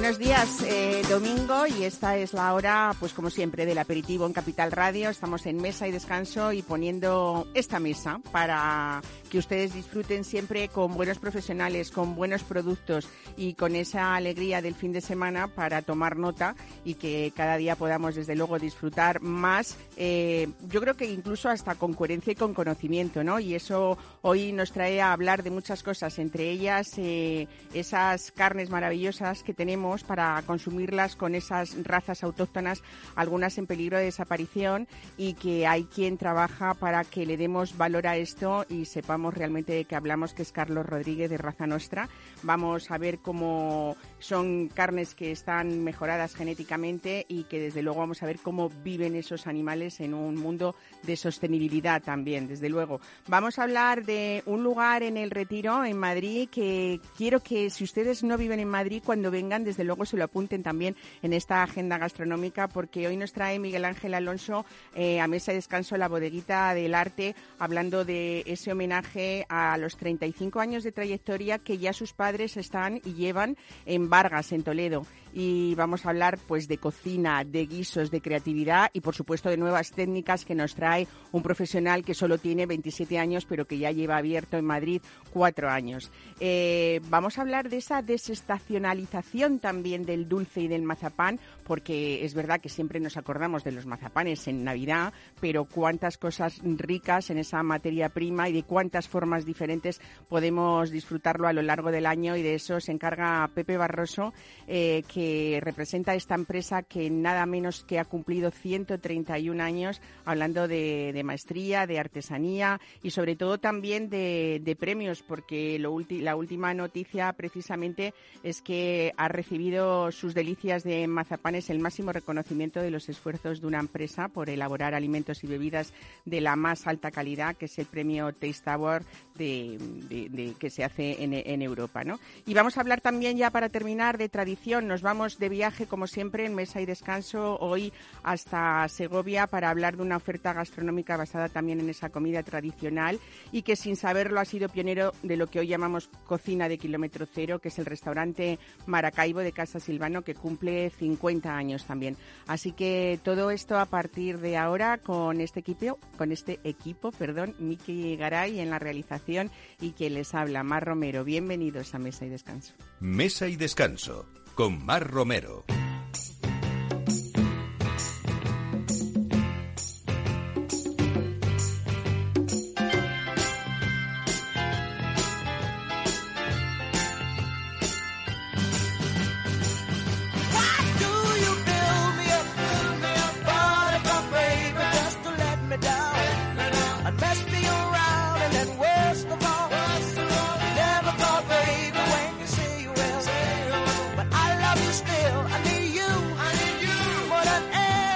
Buenos días, eh, domingo, y esta es la hora, pues como siempre, del aperitivo en Capital Radio. Estamos en mesa y descanso y poniendo esta mesa para que ustedes disfruten siempre con buenos profesionales, con buenos productos y con esa alegría del fin de semana para tomar nota y que cada día podamos, desde luego, disfrutar más. Eh, yo creo que incluso hasta con coherencia y con conocimiento, ¿no? Y eso hoy nos trae a hablar de muchas cosas, entre ellas eh, esas carnes maravillosas que tenemos para consumirlas con esas razas autóctonas, algunas en peligro de desaparición y que hay quien trabaja para que le demos valor a esto y sepamos realmente de qué hablamos, que es Carlos Rodríguez de Raza Nostra. Vamos a ver cómo son carnes que están mejoradas genéticamente y que desde luego vamos a ver cómo viven esos animales en un mundo de sostenibilidad también, desde luego. Vamos a hablar de un lugar en el Retiro, en Madrid, que quiero que si ustedes no viven en Madrid, cuando vengan desde luego se lo apunten también en esta agenda gastronómica, porque hoy nos trae Miguel Ángel Alonso eh, a mesa de descanso la bodeguita del arte, hablando de ese homenaje a los 35 años de trayectoria que ya sus padres están y llevan en Vargas, en Toledo y vamos a hablar pues de cocina, de guisos, de creatividad y por supuesto de nuevas técnicas que nos trae un profesional que solo tiene 27 años pero que ya lleva abierto en Madrid cuatro años. Eh, vamos a hablar de esa desestacionalización también del dulce y del mazapán porque es verdad que siempre nos acordamos de los mazapanes en Navidad, pero cuántas cosas ricas en esa materia prima y de cuántas formas diferentes podemos disfrutarlo a lo largo del año. Y de eso se encarga Pepe Barroso, eh, que representa esta empresa que nada menos que ha cumplido 131 años hablando de, maestría, de artesanía y sobre todo también de, premios, porque la última noticia precisamente es que ha recibido sus delicias de mazapanes es el máximo reconocimiento de los esfuerzos de una empresa por elaborar alimentos y bebidas de la más alta calidad, que es el premio Taste Award de, que se hace en, Europa. ¿no? Y vamos a hablar también ya para terminar de tradición. Nos vamos de viaje, como siempre, en mesa y descanso hoy hasta Segovia para hablar de una oferta gastronómica basada también en esa comida tradicional y que sin saberlo ha sido pionero de lo que hoy llamamos cocina de kilómetro cero, que es el restaurante Maracaibo de Casa Silvano, que cumple 50 años también. Así que todo esto a partir de ahora con este equipo, con este equipo, perdón, Miki Garay en la realización y quien les habla, Mar Romero. Bienvenidos a Mesa y Descanso. Mesa y Descanso con Mar Romero.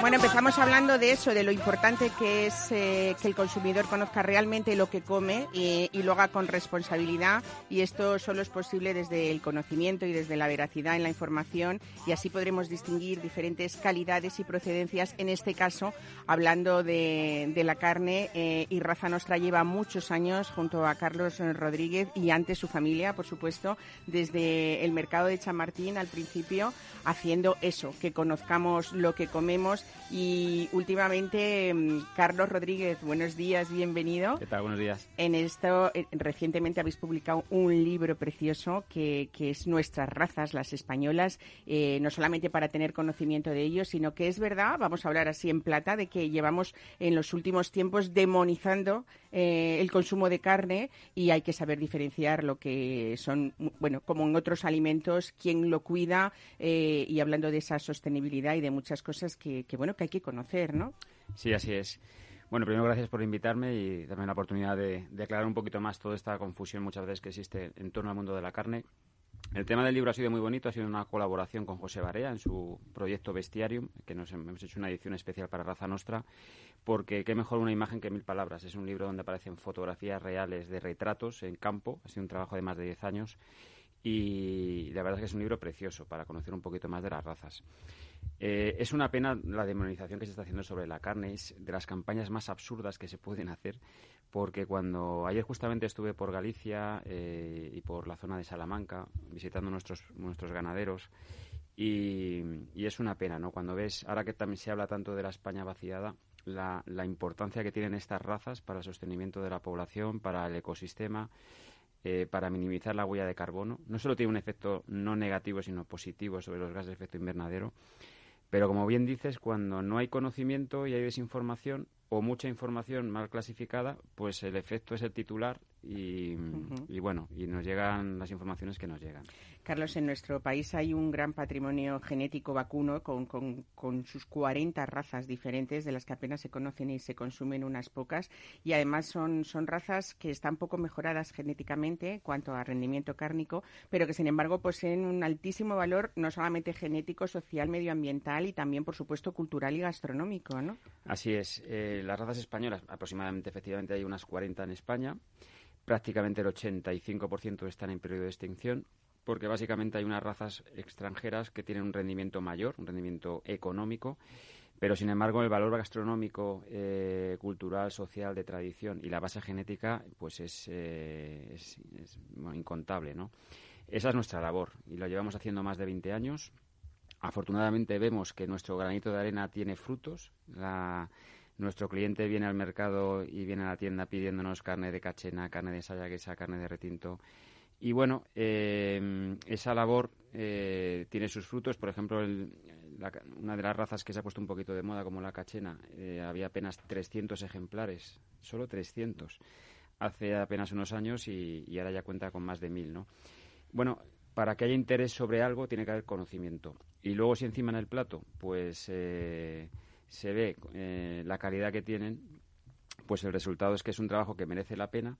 Estamos hablando de eso, de lo importante que es eh, que el consumidor conozca realmente lo que come y, lo haga con responsabilidad. Y esto solo es posible desde el conocimiento y desde la veracidad en la información. Y así podremos distinguir diferentes calidades y procedencias. En este caso, hablando de, la carne, eh, y Raza Nostra lleva muchos años junto a Carlos Rodríguez y antes su familia, por supuesto, desde el mercado de Chamartín al principio, haciendo eso, que conozcamos lo que comemos y últimamente, mm, Carlos Rodríguez, buenos días, bienvenido. ¿Qué tal? Buenos días. En esto, eh, recientemente habéis publicado un libro precioso que, que es Nuestras razas, las españolas, eh, no solamente para tener conocimiento de ellos, sino que es verdad, vamos a hablar así en plata, de que llevamos en los últimos tiempos demonizando eh, el consumo de carne y hay que saber diferenciar lo que son, bueno, como en otros alimentos, quién lo cuida y hablando de esa sostenibilidad y de muchas cosas que, que bueno, que hay que conocer, ¿no? Sí, así es. Bueno, primero gracias por invitarme y darme la oportunidad de, aclarar un poquito más toda esta confusión muchas veces que existe en torno al mundo de la carne. El tema del libro ha sido muy bonito, ha sido una colaboración con José Barea en su proyecto Bestiarium, que nos hemos hecho una edición especial para Raza Nostra, porque qué mejor una imagen que mil palabras. Es un libro donde aparecen fotografías reales de retratos en campo, ha sido un trabajo de más de 10 años y la verdad es que es un libro precioso para conocer un poquito más de las razas. Eh, es una pena la demonización que se está haciendo sobre la carne, es de las campañas más absurdas que se pueden hacer, porque cuando ayer justamente estuve por Galicia eh, y por la zona de Salamanca visitando nuestros, nuestros ganaderos, y, es una pena, ¿no? Cuando ves, ahora que también se habla tanto de la España vaciada, la, importancia que tienen estas razas para el sostenimiento de la población, para el ecosistema, eh, para minimizar la huella de carbono. No solo tiene un efecto no negativo, sino positivo sobre los gases de efecto invernadero. Pero como bien dices, cuando no hay conocimiento y hay desinformación o mucha información mal clasificada, pues el efecto es el titular y, y bueno, y nos llegan las informaciones que nos llegan. Carlos, en nuestro país hay un gran patrimonio genético vacuno con, con, sus 40 razas diferentes, de las que apenas se conocen y se consumen unas pocas. Y además son, son razas que están poco mejoradas genéticamente en cuanto a rendimiento cárnico, pero que sin embargo poseen un altísimo valor no solamente genético, social, medioambiental y también, por supuesto, cultural y gastronómico. ¿no? Así es. Eh, las razas españolas, aproximadamente, efectivamente, hay unas 40 en España. Prácticamente el 85% están en periodo de extinción porque básicamente hay unas razas extranjeras que tienen un rendimiento mayor, un rendimiento económico, pero sin embargo el valor gastronómico, eh, cultural, social, de tradición y la base genética, pues es, eh, incontable, ¿no? Esa es nuestra labor y lo llevamos haciendo más de 20 años. Afortunadamente vemos que nuestro granito de arena tiene frutos. Nuestro cliente viene al mercado y viene a la tienda pidiéndonos carne de cachena, carne de sayaguesa, carne de retinto y bueno, eh, esa labor eh, tiene sus frutos. Por ejemplo, una de las razas que se ha puesto un poquito de moda, como la cachena, eh, había apenas 300 ejemplares, solo 300, hace apenas unos años y, ahora ya cuenta con más de mil, ¿no? Bueno, para que haya interés sobre algo tiene que haber conocimiento. Y luego si encima en el plato, pues se ve la calidad que tienen, pues el resultado es que es un trabajo que merece la pena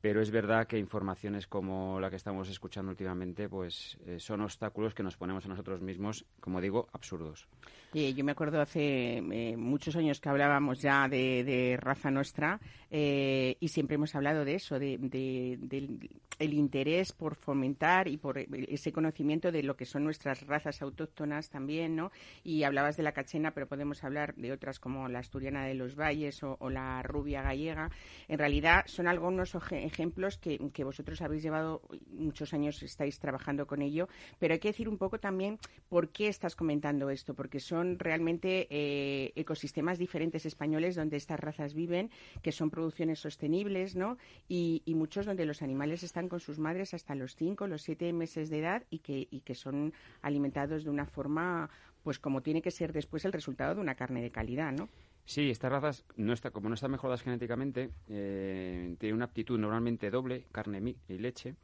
pero es verdad que informaciones como la que estamos escuchando últimamente pues eh, son obstáculos que nos ponemos a nosotros mismos, como digo, absurdos. Yo me acuerdo hace eh, muchos años que hablábamos ya de, raza nuestra eh, y siempre hemos hablado de eso, de, del el interés por fomentar y por ese conocimiento de lo que son nuestras razas autóctonas también, ¿no? Y hablabas de la cachena, pero podemos hablar de otras como la asturiana de los valles o, la rubia gallega. En realidad son algunos ejemplos que, vosotros habéis llevado muchos años, estáis trabajando con ello, pero hay que decir un poco también por qué estás comentando esto, porque son realmente eh, ecosistemas diferentes españoles donde estas razas viven, que son producciones sostenibles, ¿no? Y, y muchos donde los animales están con sus madres hasta los 5, los 7 meses de edad y que, y que son alimentados de una forma, pues como tiene que ser después el resultado de una carne de calidad, ¿no? Sí, estas razas, no está, como no están mejoradas genéticamente, eh, tienen una aptitud normalmente doble, carne y leche,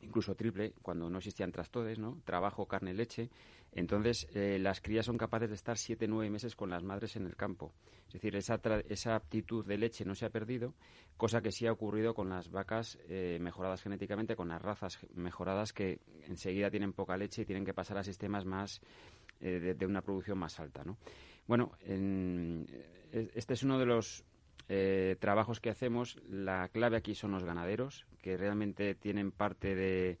incluso triple, cuando no existían trastodes, ¿no? Trabajo, carne, leche. Entonces, eh, las crías son capaces de estar siete, nueve meses con las madres en el campo. Es decir, esa, esa aptitud de leche no se ha perdido, cosa que sí ha ocurrido con las vacas eh, mejoradas genéticamente, con las razas mejoradas que enseguida tienen poca leche y tienen que pasar a sistemas más eh, de, una producción más alta, ¿no? Bueno, este es uno de los trabajos que hacemos. La clave aquí son los ganaderos, que realmente tienen parte de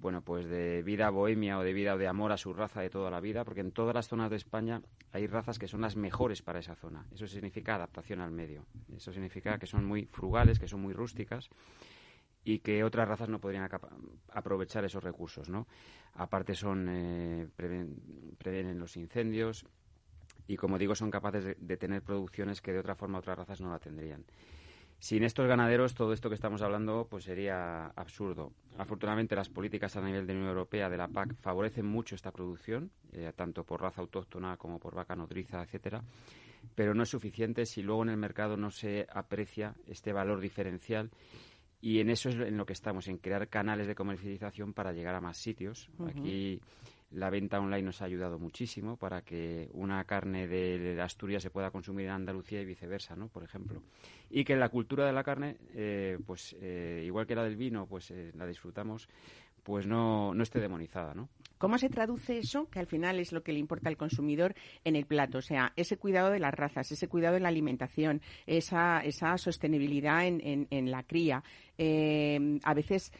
bueno, pues de vida bohemia o de vida o de amor a su raza de toda la vida, porque en todas las zonas de España hay razas que son las mejores para esa zona. Eso significa adaptación al medio. Eso significa que son muy frugales, que son muy rústicas y que otras razas no podrían aprovechar esos recursos, ¿no? Aparte son eh, previenen los incendios y como digo son capaces de, tener producciones que de otra forma otras razas no la tendrían. Sin estos ganaderos, todo esto que estamos hablando pues sería absurdo. Afortunadamente, las políticas a nivel de la Unión Europea de la PAC favorecen mucho esta producción, eh, tanto por raza autóctona como por vaca nodriza, etcétera, pero no es suficiente si luego en el mercado no se aprecia este valor diferencial y en eso es en lo que estamos, en crear canales de comercialización para llegar a más sitios. Aquí la venta online nos ha ayudado muchísimo para que una carne de Asturias se pueda consumir en Andalucía y viceversa, ¿no? Por ejemplo. Y que la cultura de la carne, eh, pues eh, igual que la del vino, pues eh, la disfrutamos, pues no, no esté demonizada, ¿no? ¿Cómo se traduce eso, que al final es lo que le importa al consumidor, en el plato? O sea, ese cuidado de las razas, ese cuidado en la alimentación, esa, esa sostenibilidad en, en, la cría. a veces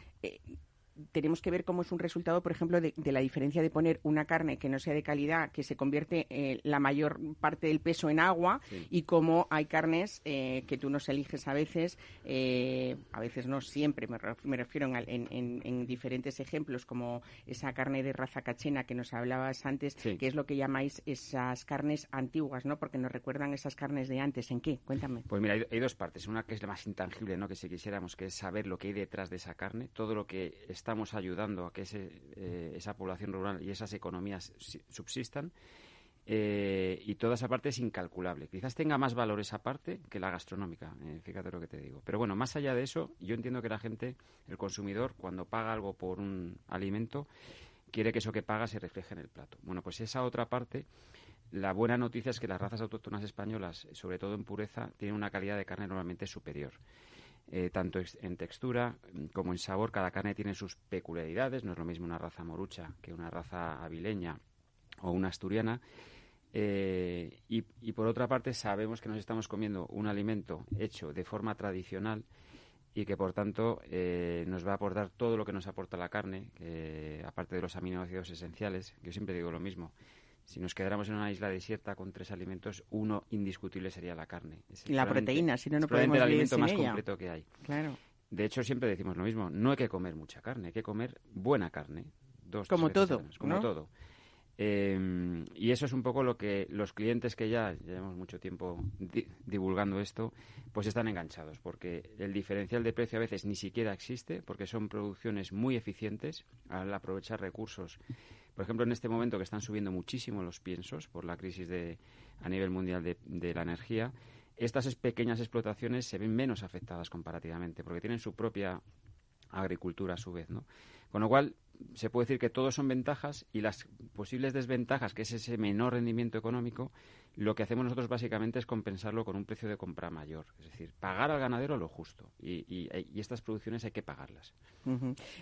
tenemos que ver cómo es un resultado, por ejemplo, de, la diferencia de poner una carne que no sea de calidad, que se convierte eh, la mayor parte del peso en agua, y cómo hay carnes eh, que tú nos eliges a veces, eh, a veces no siempre, me, refiero en, diferentes ejemplos, como esa carne de raza cachena que nos hablabas antes, que es lo que llamáis esas carnes antiguas, ¿no? Porque nos recuerdan esas carnes de antes. ¿En qué? Cuéntame. Pues mira, hay, dos partes. Una que es la más intangible, ¿no? Que si quisiéramos, que es saber lo que hay detrás de esa carne, todo lo que estamos ayudando a que eh, esa población rural y esas economías subsistan. Eh, y toda esa parte es incalculable. Quizás tenga más valor esa parte que la gastronómica, eh, fíjate lo que te digo. Pero bueno, más allá de eso, yo entiendo que la gente, el consumidor, cuando paga algo por un alimento, quiere que eso que paga se refleje en el plato. Bueno, pues esa otra parte, la buena noticia es que las razas autóctonas españolas, sobre todo en pureza, tienen una calidad de carne normalmente superior. Eh, tanto en textura como en sabor, cada carne tiene sus peculiaridades, no es lo mismo una raza morucha que una raza avileña o una asturiana. Eh, y, por otra parte, sabemos que nos estamos comiendo un alimento hecho de forma tradicional y que por tanto eh, nos va a aportar todo lo que nos aporta la carne, aparte de los aminoácidos esenciales, yo siempre digo lo mismo, si nos quedáramos en una isla desierta con tres alimentos, uno indiscutible sería la carne. y la proteína, si no, no podemos el vivir alimento más completo que hay. Claro. De hecho, siempre decimos lo mismo. No hay que comer mucha carne, hay que comer buena carne. Dos, como todo. como todo. Eh, y eso es un poco lo que los clientes que ya llevamos mucho tiempo divulgando esto, pues están enganchados, porque el diferencial de precio a veces ni siquiera existe, porque son producciones muy eficientes al aprovechar recursos por ejemplo, en este momento que están subiendo muchísimo los piensos por la crisis de, a nivel mundial de, la energía, estas pequeñas explotaciones se ven menos afectadas comparativamente porque tienen su propia agricultura a su vez, ¿no? Con lo cual, se puede decir que todos son ventajas y las posibles desventajas, que es ese menor rendimiento económico, lo que hacemos nosotros básicamente es compensarlo con un precio de compra mayor. Es decir, pagar al ganadero lo justo. Y, estas producciones hay que pagarlas.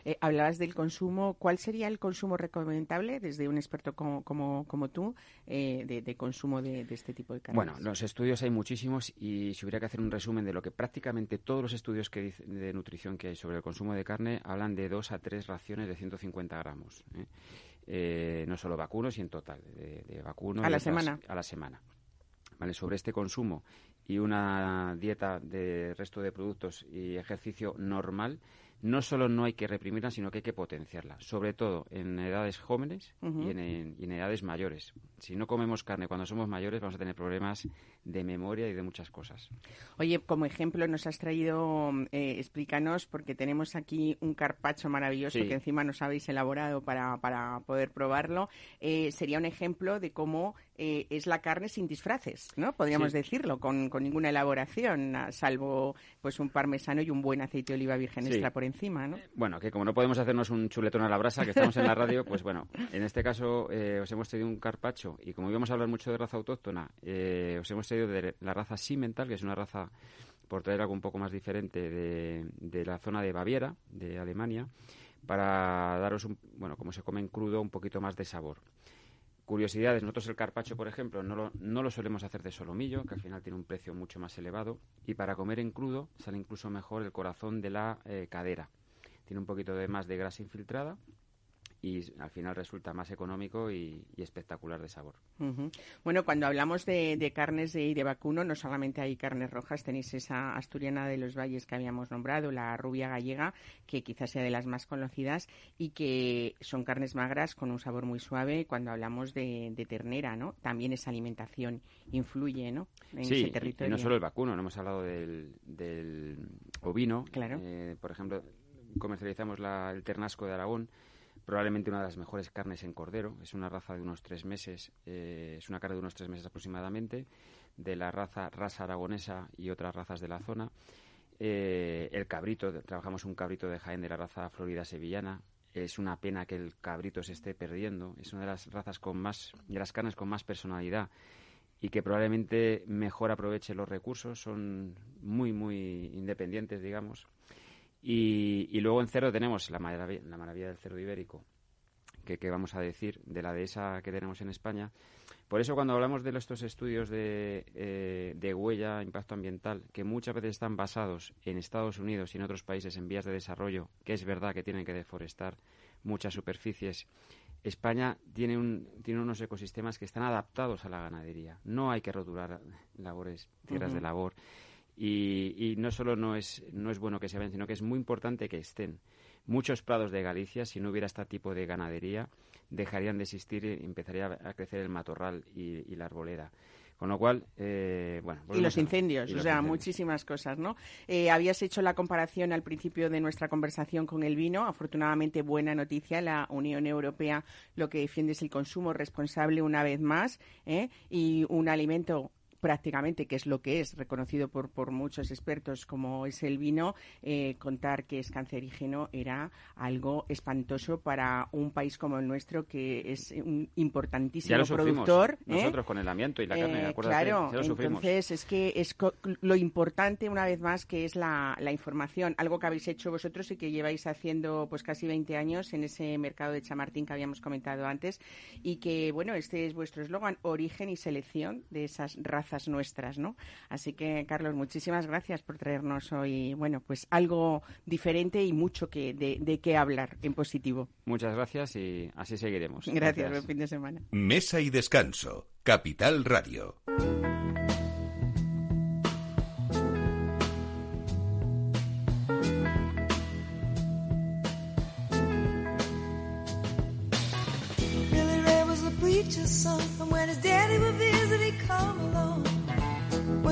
Eh, hablabas del consumo. ¿Cuál sería el consumo recomendable desde un experto como, como, tú eh, de, consumo de, este tipo de carnes? Bueno, los estudios hay muchísimos y si hubiera que hacer un resumen de lo que prácticamente todos los estudios que de nutrición que hay sobre el consumo de carne hablan de dos a tres raciones de 150 gramos. ¿eh? Eh, no solo vacunos, y en total, de, vacunos. A la semana. A la semana. ¿Vale? Sobre este consumo y una dieta de resto de productos y ejercicio normal, no solo no hay que reprimirla, sino que hay que potenciarla, sobre todo en edades jóvenes y, en, edades mayores. Si no comemos carne cuando somos mayores, vamos a tener problemas de memoria y de muchas cosas. Oye, como ejemplo nos has traído, eh, explícanos, porque tenemos aquí un carpacho maravilloso que encima nos habéis elaborado para, para poder probarlo. Eh, sería un ejemplo de cómo eh, es la carne sin disfraces, ¿no? Podríamos decirlo, con, con, ninguna elaboración, salvo pues un parmesano y un buen aceite de oliva virgen extra por encima, ¿no? Bueno, que como no podemos hacernos un chuletón a la brasa, que estamos en la radio, pues bueno, en este caso os hemos traído un carpacho y como íbamos a hablar mucho de raza autóctona, os hemos traído de la raza Simmental, que es una raza, por traer algo un poco más diferente, de, de la zona de Baviera, de Alemania, para daros, un, bueno, como se come en crudo, un poquito más de sabor. Curiosidades, nosotros el carpacho, por ejemplo, no lo, no lo solemos hacer de solomillo, que al final tiene un precio mucho más elevado, y para comer en crudo sale incluso mejor el corazón de la eh, cadera. Tiene un poquito de más de grasa infiltrada y al final resulta más económico y, espectacular de sabor. Bueno, cuando hablamos de, carnes de, de, vacuno, no solamente hay carnes rojas, tenéis esa asturiana de los valles que habíamos nombrado, la rubia gallega, que quizás sea de las más conocidas y que son carnes magras con un sabor muy suave. Cuando hablamos de, ternera, ¿no? También esa alimentación influye, ¿no? En ese territorio. Y no solo el vacuno, no hemos hablado del, ovino. Claro. Eh, por ejemplo, comercializamos el ternasco de Aragón probablemente una de las mejores carnes en cordero. Es una raza de unos tres meses, eh, es una carne de unos tres meses aproximadamente, de la raza raza aragonesa y otras razas de la zona. Eh, el cabrito, trabajamos un cabrito de Jaén de la raza Florida sevillana. Es una pena que el cabrito se esté perdiendo. Es una de las razas con más, de las carnes con más personalidad y que probablemente mejor aproveche los recursos. Son muy, muy independientes, digamos. Y, luego en cerdo tenemos la maravilla, la maravilla del cerdo ibérico, que, vamos a decir de la dehesa que tenemos en España. Por eso cuando hablamos de estos estudios de, eh, de huella, impacto ambiental, que muchas veces están basados en Estados Unidos y en otros países en vías de desarrollo, que es verdad que tienen que deforestar muchas superficies, España tiene, un, tiene unos ecosistemas que están adaptados a la ganadería. No hay que rotular labores, tierras de labor. Y, no solo no es, no es bueno que se vean, sino que es muy importante que estén. Muchos prados de Galicia, si no hubiera este tipo de ganadería, dejarían de existir y empezaría a crecer el matorral y la arboleda. Con lo cual, eh, bueno. Y los incendios, o sea, muchísimas cosas, ¿no? Eh, habías hecho la comparación al principio de nuestra conversación con el vino. Afortunadamente, buena noticia. La Unión Europea lo que defiende es el consumo responsable una vez más ¿eh? y un alimento prácticamente, que es lo que es, reconocido por, por muchos expertos como es el vino, eh, contar que es cancerígeno era algo espantoso para un país como el nuestro, que es un importantísimo productor. ¿eh? Nosotros con el amianto y la carne, eh, Claro, entonces es que es lo importante, una vez más, que es la, la información, algo que habéis hecho vosotros y que lleváis haciendo pues casi 20 años en ese mercado de Chamartín que habíamos comentado antes y que, bueno, este es vuestro eslogan, origen y selección de esas razas nuestras, ¿no? Así que, Carlos, muchísimas gracias por traernos hoy, bueno, pues algo diferente y mucho que de, de qué hablar en positivo. Muchas gracias y así seguiremos. Gracias, buen fin de semana. Mesa y descanso, Capital Radio.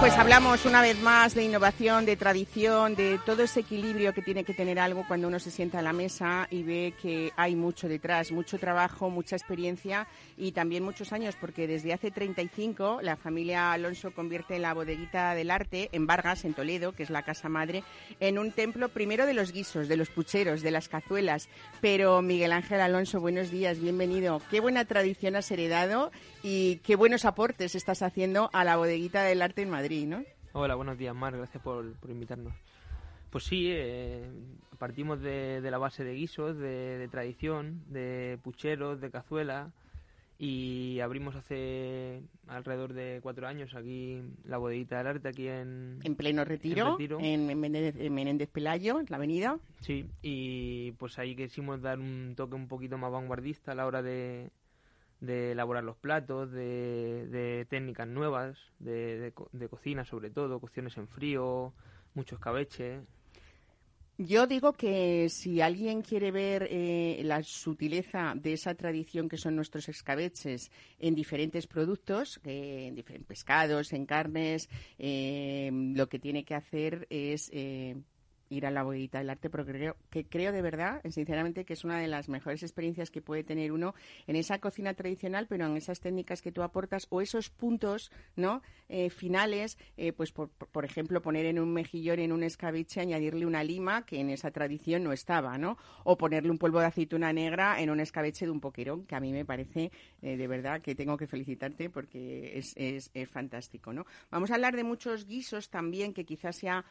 Pues hablamos una vez más de innovación, de tradición, de todo ese equilibrio que tiene que tener algo cuando uno se sienta a la mesa y ve que hay mucho detrás, mucho trabajo, mucha experiencia y también muchos años, porque desde hace 35 la familia Alonso convierte la bodeguita del arte en Vargas, en Toledo, que es la casa madre, en un templo primero de los guisos, de los pucheros, de las cazuelas. Pero Miguel Ángel Alonso, buenos días, bienvenido. Qué buena tradición has heredado y qué buenos aportes estás haciendo a la bodeguita del arte en Madrid. Hola, buenos días, Mar. Gracias por, invitarnos. Pues sí, eh, partimos de, la base de guisos, de, tradición, de pucheros, de cazuela y abrimos hace alrededor de cuatro años aquí la bodeguita del arte aquí en... En pleno retiro, en, Menéndez, Pelayo, en la avenida. Sí, y pues ahí quisimos dar un toque un poquito más vanguardista a la hora de, de elaborar los platos, de, técnicas nuevas, de, de, cocina sobre todo, cocciones en frío, mucho escabeche. Yo digo que si alguien quiere ver eh, la sutileza de esa tradición que son nuestros escabeches en diferentes productos, eh, en diferentes pescados, en carnes, eh, lo que tiene que hacer es ir a la bodeguita del arte, pero creo que creo de verdad, sinceramente, que es una de las mejores experiencias que puede tener uno en esa cocina tradicional, pero en esas técnicas que tú aportas o esos puntos, ¿no? Eh, finales, eh, pues por, por, ejemplo, poner en un mejillón, en un escabeche, añadirle una lima que en esa tradición no estaba, ¿no? O ponerle un polvo de aceituna negra en un escabeche de un poquerón, que a mí me parece eh, de verdad que tengo que felicitarte porque es, es, es fantástico, ¿no? Vamos a hablar de muchos guisos también que quizás sea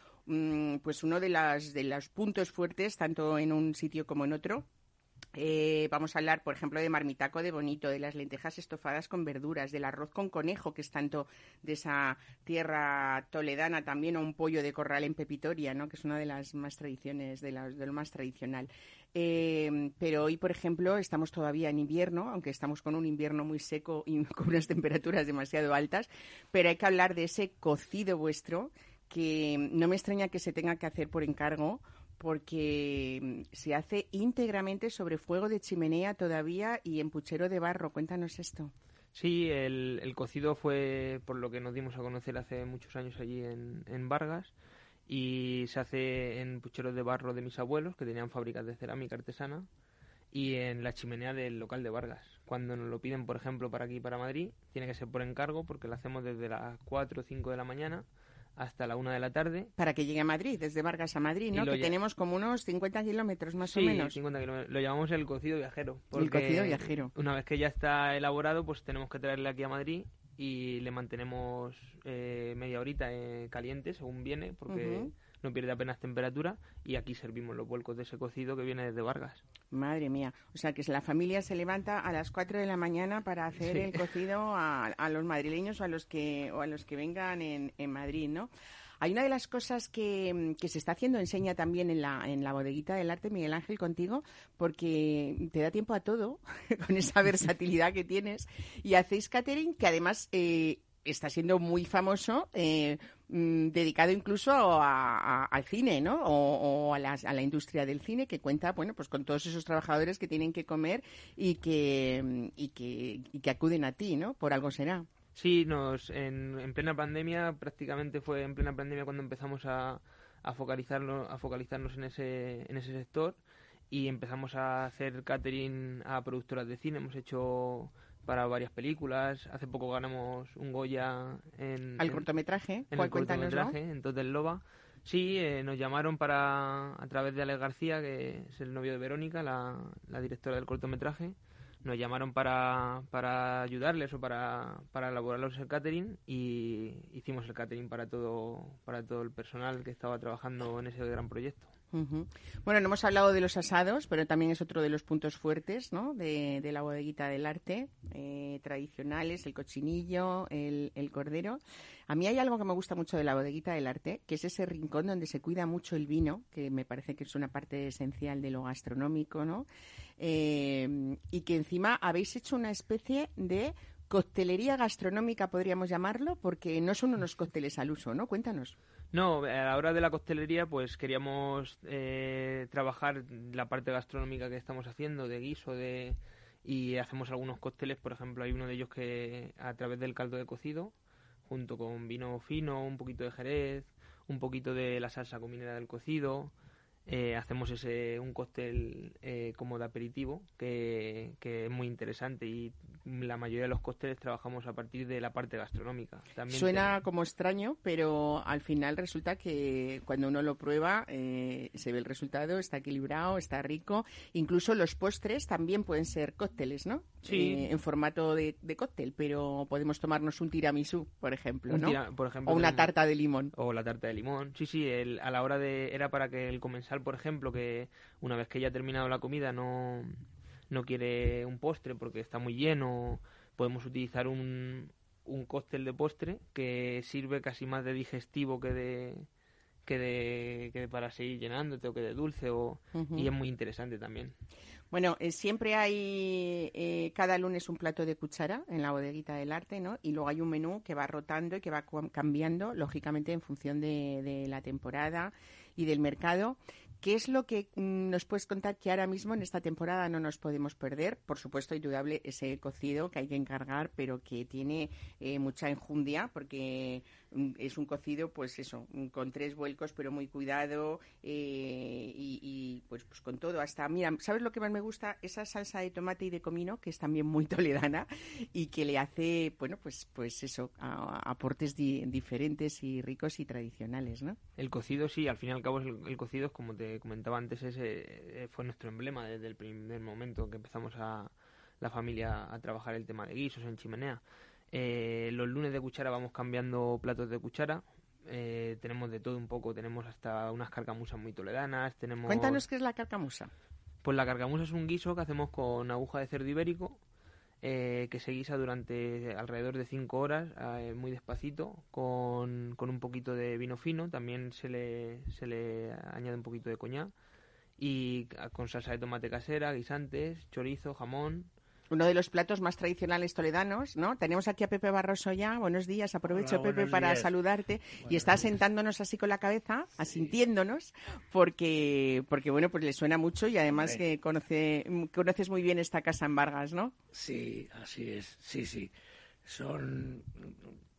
pues uno de, las, de los puntos fuertes, tanto en un sitio como en otro, Eh, vamos a hablar, por ejemplo, de marmitaco de bonito, de las lentejas estofadas con verduras, del arroz con conejo, que es tanto de esa tierra toledana también, o un pollo de corral en Pepitoria, ¿no? que es una de las más tradiciones, de, de lo más tradicional. Eh, pero hoy, por ejemplo, estamos todavía en invierno, aunque estamos con un invierno muy seco y con unas temperaturas demasiado altas, pero hay que hablar de ese cocido vuestro que no me extraña que se tenga que hacer por encargo porque se hace íntegramente sobre fuego de chimenea todavía y en puchero de barro. Cuéntanos esto. Sí, el, cocido fue por lo que nos dimos a conocer hace muchos años allí en, en Vargas y se hace en pucheros de barro de mis abuelos que tenían fábricas de cerámica artesana y en la chimenea del local de Vargas. Cuando nos lo piden, por ejemplo, para aquí, para Madrid, tiene que ser por encargo porque lo hacemos desde las 4 o 5 de la mañana hasta la una de la tarde. Para que llegue a Madrid, desde Vargas a Madrid, ¿no? Que tenemos como unos 50 kilómetros más o menos. 50 kilómetros. Lo llamamos el cocido viajero. El cocido viajero. Una vez que ya está elaborado, pues tenemos que traerle aquí a Madrid y le mantenemos eh, media horita eh, caliente según viene, porque no pierde apenas temperatura y aquí servimos los vuelcos de ese cocido que viene desde Vargas. Madre mía, o sea que la familia se levanta a las 4 de la mañana para hacer el cocido a, los madrileños o a los que, o a los que vengan en, en Madrid, ¿no? Hay una de las cosas que, que, se está haciendo, enseña también en la, en la bodeguita del arte, Miguel Ángel, contigo, porque te da tiempo a todo, con esa versatilidad que tienes, y hacéis catering que además eh, está siendo muy famoso, eh, mm, dedicado incluso al cine, ¿no? O, a, la industria del cine, que cuenta, bueno, pues con todos esos trabajadores que tienen que comer y que, y que, y que acuden a ti, ¿no? Por algo será. Sí, nos, en, en, plena pandemia, prácticamente fue en plena pandemia cuando empezamos a, a, a focalizarnos en ese, en ese sector y empezamos a hacer catering a productoras de cine. Hemos hecho para varias películas. Hace poco ganamos un Goya en... ¿Al cortometraje? En el cortometraje, entonces Loba. Sí, eh, nos llamaron para, a través de Alex García, que es el novio de Verónica, la, la directora del cortometraje, nos llamaron para, para ayudarles o para, para elaborarlos el catering y hicimos el catering para todo, para todo el personal que estaba trabajando en ese gran proyecto. Bueno, no hemos hablado de los asados, pero también es otro de los puntos fuertes ¿no? de, la bodeguita del arte, eh, tradicionales, el cochinillo, el, cordero. A mí hay algo que me gusta mucho de la bodeguita del arte, que es ese rincón donde se cuida mucho el vino, que me parece que es una parte esencial de lo gastronómico, ¿no? Eh, y que encima habéis hecho una especie de coctelería gastronómica, podríamos llamarlo, porque no son unos cócteles al uso, ¿no? Cuéntanos. No, a la hora de la costelería, pues queríamos eh, trabajar la parte gastronómica que estamos haciendo, de guiso, de y hacemos algunos cócteles, por ejemplo, hay uno de ellos que a través del caldo de cocido, junto con vino fino, un poquito de jerez, un poquito de la salsa cominera del cocido, eh, hacemos ese un cóctel eh, como de aperitivo que, que, es muy interesante y la mayoría de los cócteles trabajamos a partir de la parte gastronómica. También Suena como extraño, pero al final resulta que cuando uno lo prueba eh, se ve el resultado, está equilibrado, está rico. Incluso los postres también pueden ser cócteles, ¿no? Sí. en formato de, cóctel, pero podemos tomarnos un tiramisú, por ejemplo, ¿no? por ejemplo, o una tarta de limón. O la tarta de limón. Sí, sí, a la hora de... Era para que el comensal por ejemplo, que una vez que ya ha terminado la comida no, no quiere un postre porque está muy lleno, podemos utilizar un, un cóctel de postre que sirve casi más de digestivo que de que de, que para seguir llenándote o que de dulce o, y es muy interesante también. Bueno, eh, siempre hay eh, cada lunes un plato de cuchara en la bodeguita del arte, ¿no? Y luego hay un menú que va rotando y que va cambiando, lógicamente, en función de, de la temporada y del mercado. ¿Qué es lo que mm, nos puedes contar que ahora mismo en esta temporada no nos podemos perder? Por supuesto, indudable ese cocido que hay que encargar, pero que tiene eh, mucha enjundia porque es un cocido, pues eso, con tres vuelcos, pero muy cuidado eh, y, pues, pues con todo. Hasta, mira, ¿sabes lo que más me gusta? Esa salsa de tomate y de comino, que es también muy toledana y que le hace, bueno, pues, pues eso, aportes diferentes y ricos y tradicionales, ¿no? El cocido, sí, al fin y al cabo el cocido es como te comentaba antes, ese eh, fue nuestro emblema desde el primer momento que empezamos a la familia a trabajar el tema de guisos en chimenea. Eh, los lunes de cuchara vamos cambiando platos de cuchara. Eh, tenemos de todo un poco, tenemos hasta unas carcamusas muy toledanas. Tenemos... Cuéntanos qué es la carcamusa. Pues la carcamusa es un guiso que hacemos con aguja de cerdo ibérico, eh, que se guisa durante alrededor de 5 horas, eh, muy despacito, con, con, un poquito de vino fino, también se le, se le añade un poquito de coñac, y con salsa de tomate casera, guisantes, chorizo, jamón, uno de los platos más tradicionales toledanos, ¿no? Tenemos aquí a Pepe Barroso ya. Buenos días, aprovecho Pepe para saludarte y está sentándonos así con la cabeza, asintiéndonos, porque porque bueno, pues le suena mucho y además que conoce conoces muy bien esta casa en Vargas, ¿no? Sí, así es. Sí, sí. Son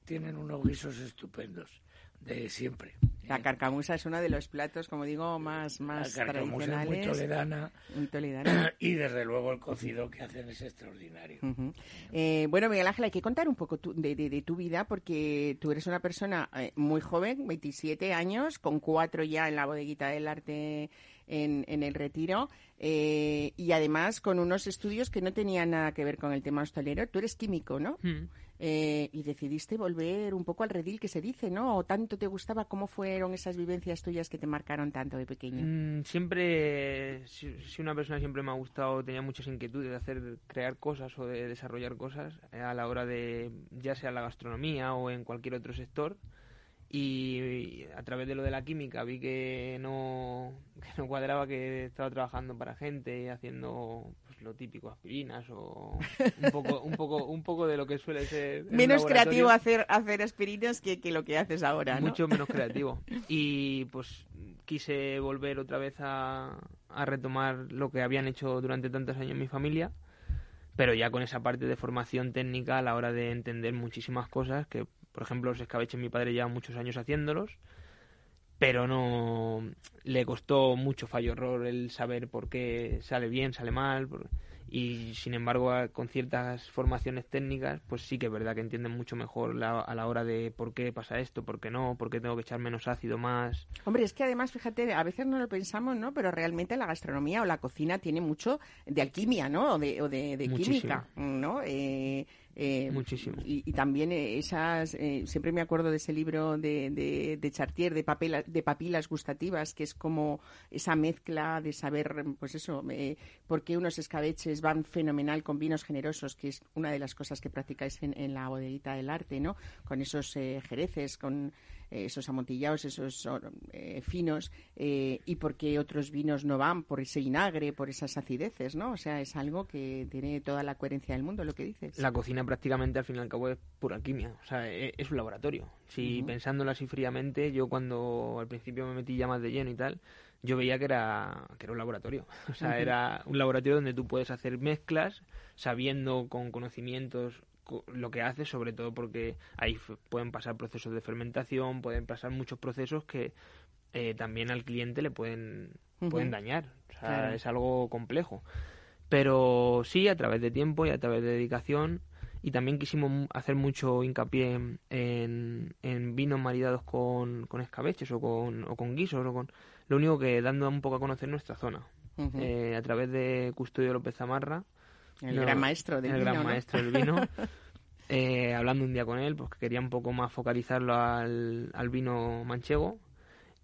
tienen unos guisos estupendos de siempre. La carcamusa es uno de los platos, como digo, más, más la tradicionales. Es muy toledana, muy toledana. Y desde luego el cocido que hacen es extraordinario. eh, bueno, Miguel Ángel, hay que contar un poco tu, de, de, de, tu vida, porque tú eres una persona eh, muy joven, 27 años, con cuatro ya en la bodeguita del arte en, en el retiro, eh, y además con unos estudios que no tenían nada que ver con el tema hostelero. Tú eres químico, ¿no? Mm. Eh, y decidiste volver un poco al redil que se dice, ¿no? ¿O tanto te gustaba? ¿Cómo fueron esas vivencias tuyas que te marcaron tanto de pequeño? Mm, siempre, si, una persona siempre me ha gustado, tenía muchas inquietudes de hacer, crear cosas o de desarrollar cosas eh, a la hora de, ya sea la gastronomía o en cualquier otro sector. Y a través de lo de la química vi que no, que no cuadraba que estaba trabajando para gente haciendo pues, lo típico aspirinas o un poco un poco un poco de lo que suele ser menos creativo hacer hacer aspirinas que, que, lo que haces ahora ¿no? mucho menos creativo y pues quise volver otra vez a, a retomar lo que habían hecho durante tantos años mi familia pero ya con esa parte de formación técnica a la hora de entender muchísimas cosas que por ejemplo, los escabeches mi padre lleva muchos años haciéndolos, pero no le costó mucho fallo error el saber por qué sale bien, sale mal. Y sin embargo, con ciertas formaciones técnicas, pues sí que es verdad que entienden mucho mejor la, a la hora de por qué pasa esto, por qué no, por qué tengo que echar menos ácido, más. Hombre, es que además, fíjate, a veces no lo pensamos, ¿no? Pero realmente la gastronomía o la cocina tiene mucho de alquimia, ¿no? O de, o de, de química, ¿no? Eh, eh, Muchísimo. Y, y, también esas, eh, siempre me acuerdo de ese libro de, de, de Chartier, de, papel, de papilas gustativas, que es como esa mezcla de saber, pues eso, eh, por qué unos escabeches van fenomenal con vinos generosos, que es una de las cosas que practicáis en, en la bodeguita del arte, ¿no? Con esos jereces, con esos amontillados, esos eh, finos, eh, y por qué otros vinos no van por ese vinagre, por esas acideces, ¿no? O sea, es algo que tiene toda la coherencia del mundo, lo que dices. La cocina prácticamente, al fin y al cabo, es pura alquimia, o sea, es, es un laboratorio. Si uh -huh. pensándolo así fríamente, yo cuando al principio me metí ya más de lleno y tal, yo veía que era, que era un laboratorio. O sea, uh -huh. era un laboratorio donde tú puedes hacer mezclas sabiendo con conocimientos lo que hace, sobre todo porque ahí pueden pasar procesos de fermentación, pueden pasar muchos procesos que eh, también al cliente le pueden, uh -huh. pueden dañar. O sea, claro. es algo complejo. Pero sí, a través de tiempo y a través de dedicación. Y también quisimos hacer mucho hincapié en, en vinos maridados con, con escabeches o con, o con guisos. O con, lo único que dando un poco a conocer nuestra zona. Uh -huh. eh, a través de Custodio López Zamarra, el no, gran maestro del el vino. gran ¿no? maestro del vino. eh, hablando un día con él, pues que quería un poco más focalizarlo al, al, vino manchego.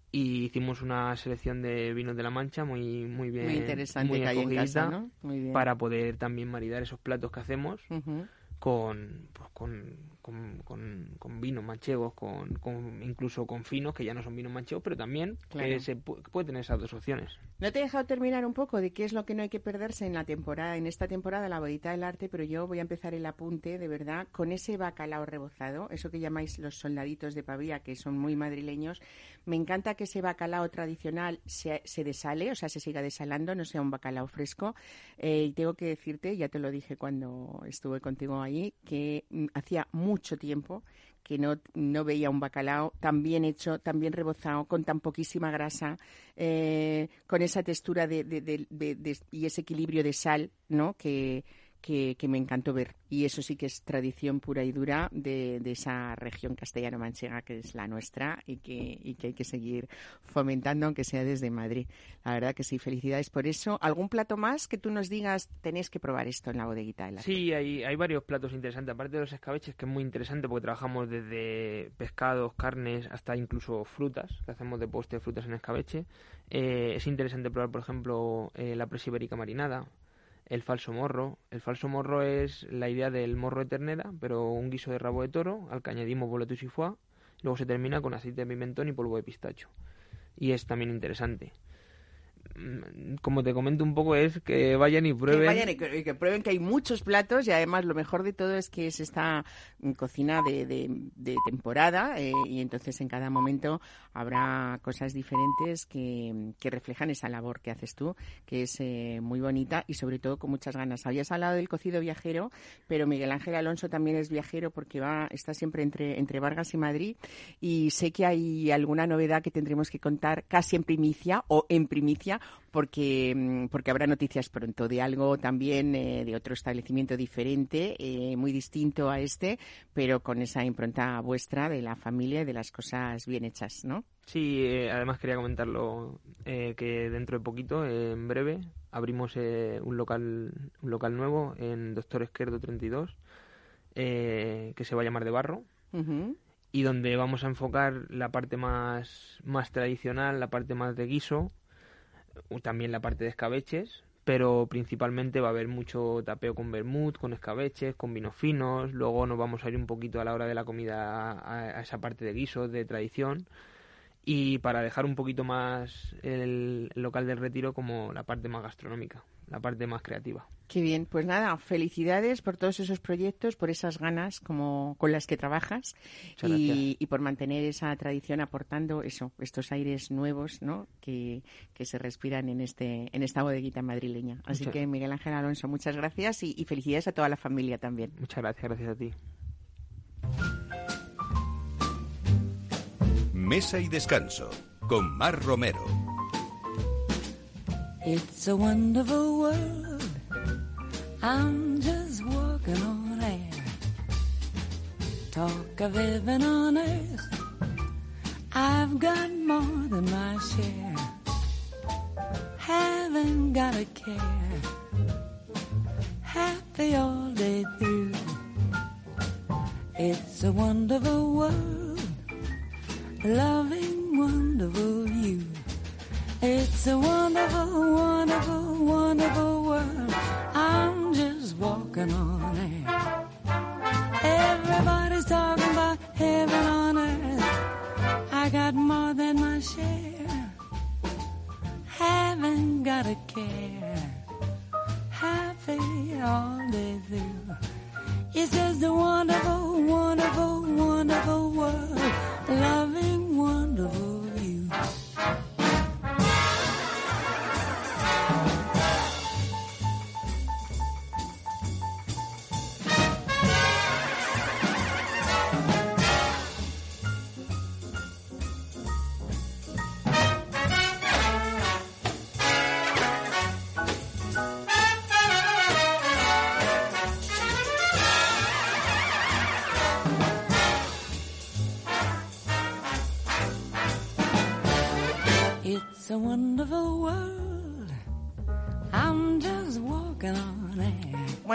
Y hicimos una selección de vinos de la Mancha muy muy bien, muy interesante muy que hay en casa, ¿no? Muy bien. para poder también maridar esos platos que hacemos uh -huh. con, pues, con, con, con, con, vinos manchegos, con, con, incluso con finos que ya no son vinos manchegos, pero también claro. que se puede tener esas dos opciones. No te he dejado terminar un poco de qué es lo que no hay que perderse en la temporada, en esta temporada la bodita del arte, pero yo voy a empezar el apunte de verdad con ese bacalao rebozado, eso que llamáis los soldaditos de Pavía, que son muy madrileños. Me encanta que ese bacalao tradicional se, desale, o sea, se siga desalando, no sea un bacalao fresco. Eh, y tengo que decirte, ya te lo dije cuando estuve contigo ahí, que mm, hacía mucho tiempo que no, no veía un bacalao tan bien hecho, tan bien rebozado, con tan poquísima grasa, eh, con esa textura de, de, de, y ese equilibrio de sal, ¿no? Que, que, que me encantó ver. Y eso sí que es tradición pura y dura de, de esa región castellano-manchega que es la nuestra y que, y que hay que seguir fomentando, aunque sea desde Madrid. La verdad que sí, felicidades por eso. ¿Algún plato más que tú nos digas, tenéis que probar esto en la bodeguita de la Sí, hay, hay varios platos interesantes, aparte de los escabeches, que es muy interesante porque trabajamos desde pescados, carnes, hasta incluso frutas, que hacemos de poste frutas en escabeche. Eh, es interesante probar, por ejemplo, eh, la presa ibérica marinada, el falso morro. El falso morro es la idea del morro de ternera, pero un guiso de rabo de toro, al que añadimos boletus y foie, luego se termina con aceite de pimentón y polvo de pistacho. Y es también interesante. Mm, Como te comento un poco es que vayan y prueben. Que vayan y que, y que prueben que hay muchos platos y además lo mejor de todo es que es esta mm, cocina de, de- de temporada eh, y entonces en cada momento habrá cosas diferentes que, que reflejan esa labor que haces tú, que es eh, muy bonita y sobre todo con muchas ganas. Habías hablado del cocido viajero, pero Miguel Ángel Alonso también es viajero porque va está siempre entre, entre Vargas y Madrid y sé que hay alguna novedad que tendremos que contar casi en primicia o en primicia porque, mm, porque habrá noticias pronto de algo también eh, de otro establecimiento diferente, eh, muy distinto a este, pero con esa impronta vuestra de la familia y de las cosas bien hechas, ¿no? Sí, eh, además quería comentarlo que dentro de poquito, en breve, abrimos un local un local nuevo en Doctor Esquerdo 32 eh, que se va a llamar de barro y donde vamos a enfocar la parte más, más tradicional, la parte más de guiso, también la parte de escabeches, pero principalmente va a haber mucho tapeo con vermut, con escabeches, con vinos finos, luego nos vamos a ir un poquito a la hora de la comida a, a esa parte de guisos, de tradición, y para dejar un poquito más el, local del retiro como la parte más gastronómica, la parte más creativa. Qué bien, pues nada, felicidades por todos esos proyectos, por esas ganas como con las que trabajas y, y por mantener esa tradición aportando eso, estos aires nuevos, ¿no? Que, que se respiran en este en esta bodeguita madrileña. Así Muchas- que Miguel Ángel Alonso, muchas gracias y, y felicidades a toda la familia también. Muchas gracias, gracias a ti. Mesa y descanso con Mar Romero. It's a wonderful world. I'm just walking on air. Talk of heaven on earth. I've got more than my share. Haven't got a care. Happy all day through. It's a wonderful world. Loving wonderful. It's a wonderful, wonderful,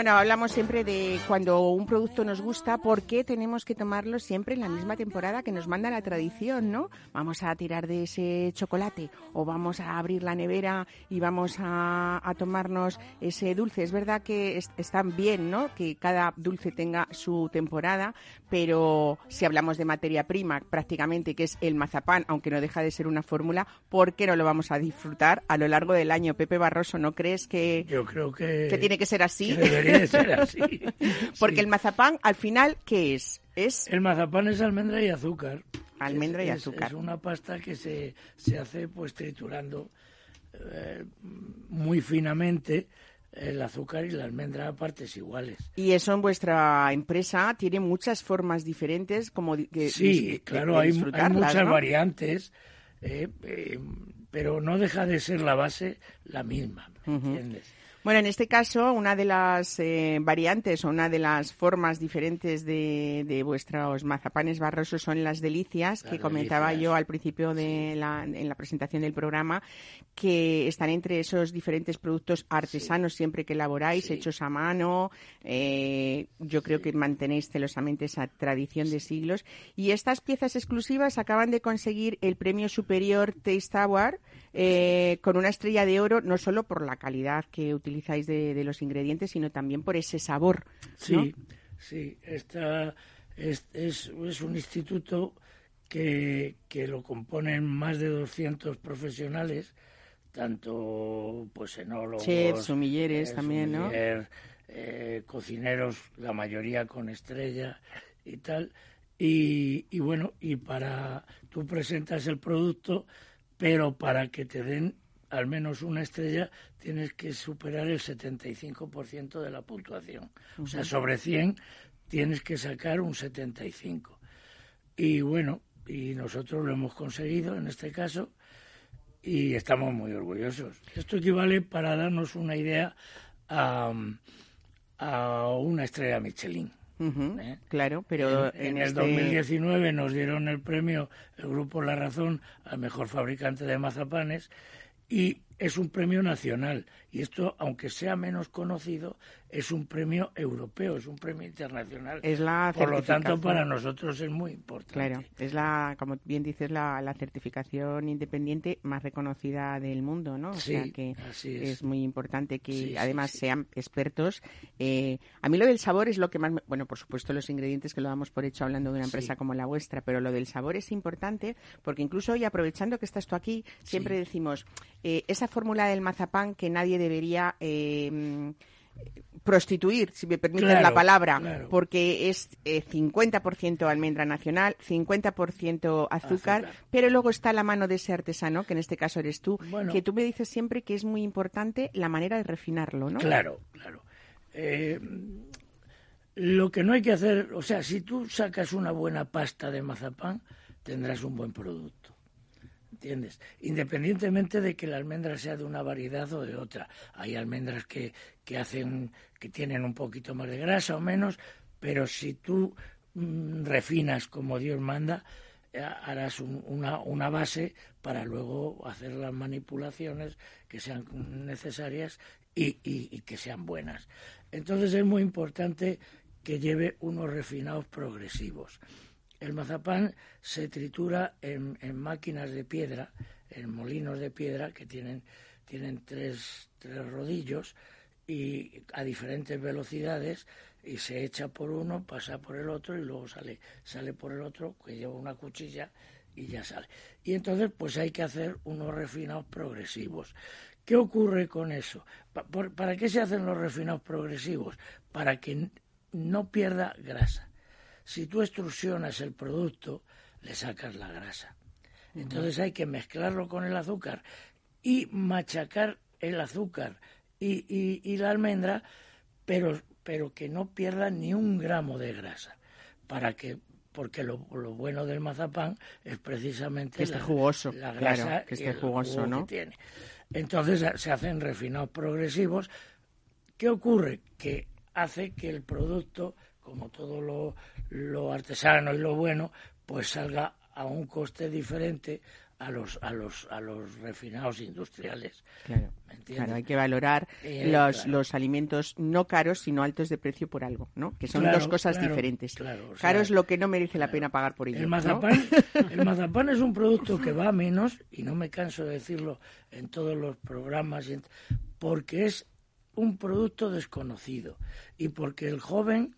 Bueno, hablamos siempre de cuando un producto nos gusta, ¿por qué tenemos que tomarlo siempre en la misma temporada que nos manda la tradición, no? Vamos a tirar de ese chocolate o vamos a abrir la nevera y vamos a, a tomarnos ese dulce. Es verdad que es- están bien, ¿no? Que cada dulce tenga su temporada, pero si hablamos de materia prima, prácticamente que es el mazapán, aunque no deja de ser una fórmula, ¿por qué no lo vamos a disfrutar a lo largo del año? Pepe Barroso, ¿no crees que, Yo creo que, que tiene que ser así? que ser así. Porque Sí. el mazapán, al final, ¿qué es? Es El mazapán es almendra y azúcar. Almendra y Es- azúcar. Es una pasta que se, se hace pues triturando eh, muy finamente el azúcar y la almendra a partes iguales. y eso en vuestra empresa tiene muchas formas diferentes como que Sí, claro, de hay, muchas ¿no? variantes, eh, eh, pero no deja de ser la base la misma, ¿me entiendes? Bueno, en este caso, una de las eh, variantes o una de las formas diferentes de, de vuestros mazapanes barrosos son las delicias, Las que comentaba delicias. yo al principio de la, en la presentación del programa, que están entre esos diferentes productos artesanos siempre que elaboráis, Sí. hechos a mano. eh, yo creo que mantenéis celosamente esa tradición de siglos. Y estas piezas exclusivas acaban de conseguir el premio superior Taste Award eh, con una estrella de oro, no solo por la calidad que utilizáis de, de los ingredientes, sino también por ese sabor. ¿no? Sí, sí. Esta es, es, es un instituto que, que lo componen más de 200 profesionales, tanto pues enólogos, Chefs, sumilleres eh, también, eh, cocineros, la mayoría con estrella y tal. Y, y bueno, y para tú presentas el producto, pero para que te den al menos una estrella tienes que superar el 75% de la puntuación. O sea, sobre 100 tienes que sacar un 75. Y bueno, y nosotros lo hemos conseguido en este caso y estamos muy orgullosos. Esto equivale para darnos una idea a, a una estrella Michelin. ¿Eh? Claro, pero en, en, en el este- 2019 nos dieron el premio el Grupo La Razón al mejor fabricante de mazapanes y es un premio nacional. Y esto, aunque sea menos conocido, es un premio europeo, es un premio internacional. es la Por lo tanto, para nosotros es muy importante. Claro, es la, como bien dices, la, la certificación independiente más reconocida del mundo, ¿no? O Sí, sea que así es. muy importante que Sí, además sí. sean expertos. Eh, a mí lo del sabor es lo que más, me- bueno, por supuesto los ingredientes que lo damos por hecho hablando de una empresa como la vuestra, pero lo del sabor es importante porque incluso hoy aprovechando que estás tú aquí, siempre decimos eh, esa fórmula del mazapán que nadie debería eh, prostituir, si me permiten Claro, la palabra, claro. porque es eh, 50% almendra nacional, 50% azúcar, Azúcar. pero luego está la mano de ese artesano, que en este caso eres tú, Bueno. que tú me dices siempre que es muy importante la manera de refinarlo, ¿no? Claro, claro. Eh, lo que no hay que hacer, o sea, si tú sacas una buena pasta de mazapán, tendrás un buen producto. ¿Entiendes? Independientemente de que la almendra sea de una variedad o de otra. Hay almendras que, que hacen, que tienen un poquito más de grasa o menos, pero si tú mm, refinas como Dios manda, eh, harás un- una, una base para luego hacer las manipulaciones que sean necesarias y, y- y que sean buenas. Entonces es muy importante que lleve unos refinados progresivos. El mazapán se tritura en, máquinas de piedra, en molinos de piedra que tienen, tienen tres, tres rodillos y a diferentes velocidades y se echa por uno, pasa por el otro y luego sale, sale por el otro que lleva una cuchilla y ya sale. Y entonces pues hay que hacer unos refinados progresivos. ¿Qué ocurre con eso? ¿Para qué se hacen los refinados progresivos? Para que no pierda grasa. Si tú extrusionas el producto, le sacas la grasa. Entonces hay que mezclarlo con el azúcar y machacar el azúcar y, y- y la almendra, pero, pero que no pierda ni un gramo de grasa. Para que, porque lo, lo bueno del mazapán es precisamente Que esté la- jugoso, la claro, grasa que esté jugoso, jugo ¿no? que tiene. Entonces se hacen refinados progresivos. ¿Qué ocurre? Que hace que el producto, como todo lo, lo artesano y lo bueno, pues salga a un coste diferente a los a los a los refinados industriales. Claro, claro, hay que valorar Eh, los, claro. los alimentos no caros, sino altos de precio por algo, ¿no? Que son Claro, dos cosas diferentes. claro, Caro es lo que no merece la pena pagar por ello. El ¿no? mazapán, el mazapán es un producto que va a menos, y no me canso de decirlo en todos los programas, porque es un producto desconocido y porque el joven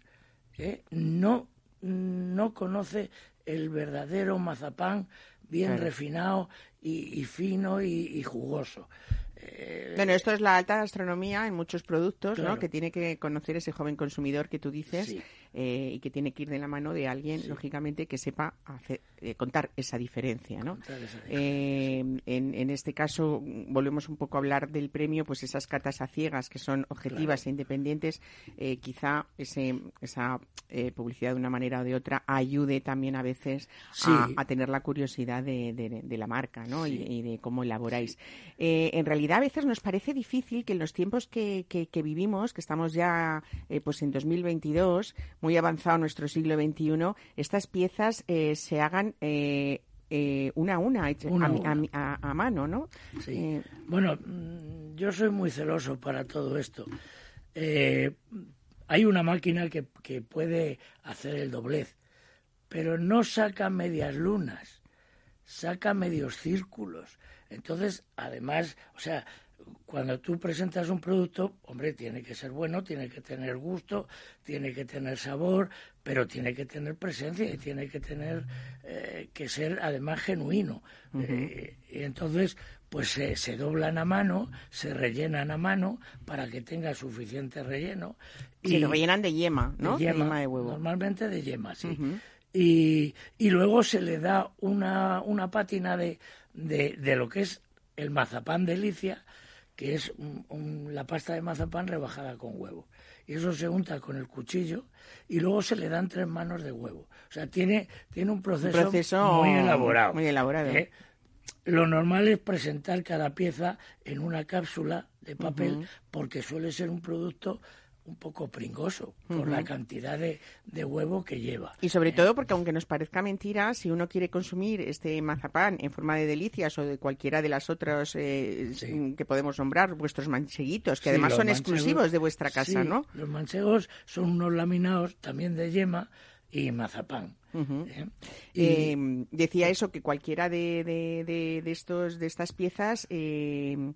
no, no conoce el verdadero mazapán bien Claro. refinado y, y fino y, y jugoso. Eh, Bueno, esto es la alta gastronomía en muchos productos, ¿no? Que tiene que conocer ese joven consumidor que tú dices Sí. Eh, y que tiene que ir de la mano de alguien, Sí. lógicamente, que sepa hacer- eh, contar esa diferencia, ¿no? Eh, en, en este caso, volvemos un poco a hablar del premio, pues esas catas a ciegas que son objetivas Claro. e independientes, quizá ese, esa publicidad de una manera o de otra ayude también a veces a, Sí. a tener la curiosidad de, de- de la marca, ¿no? Y- Sí. Y, de cómo elaboráis. En realidad a veces nos parece difícil que en los tiempos que, que, que vivimos, que estamos ya pues en 2022, muy avanzado nuestro siglo XXI, estas piezas eh, se hagan eh, eh, una a una, a, una. a- a mano, ¿no? Sí. Eh, Bueno, mm, yo soy muy celoso para todo esto. Eh, hay una máquina que, que puede hacer el doblez, pero no saca medias lunas, saca medios círculos. Entonces, además, o sea, cuando tú presentas un producto, hombre, tiene que ser bueno, tiene que tener gusto, tiene que tener sabor, pero tiene que tener presencia y tiene que tener eh, que ser además genuino. Eh, y entonces, pues se, se doblan a mano, se rellenan a mano para que tenga suficiente relleno. Se lo rellenan de yema, ¿no? De yema, de huevo. Normalmente de yema, sí. y, y luego se le da una, una pátina de, de, de lo que es el mazapán delicia, que es un- un- la pasta de mazapán rebajada con huevo. Y eso se unta con el cuchillo y luego se le dan tres manos de huevo. O sea, tiene, tiene un proceso, proceso muy elaborado. muy elaborado. ¿eh? Lo normal es presentar cada pieza en una cápsula de papel porque suele ser un producto un poco pringoso por la cantidad de, de huevo que lleva. Y sobre todo porque aunque nos parezca mentira, si uno quiere consumir este mazapán en forma de delicias o de cualquiera de las otras eh, Sí. que podemos nombrar, vuestros mancheguitos, que Sí, además son manchegos- exclusivos de vuestra casa, sí, ¿no? Los manchegos son unos laminados también de yema y mazapán. ¿eh? Y- Eh, decía eso que cualquiera de, de, de- de estos de estas piezas eh,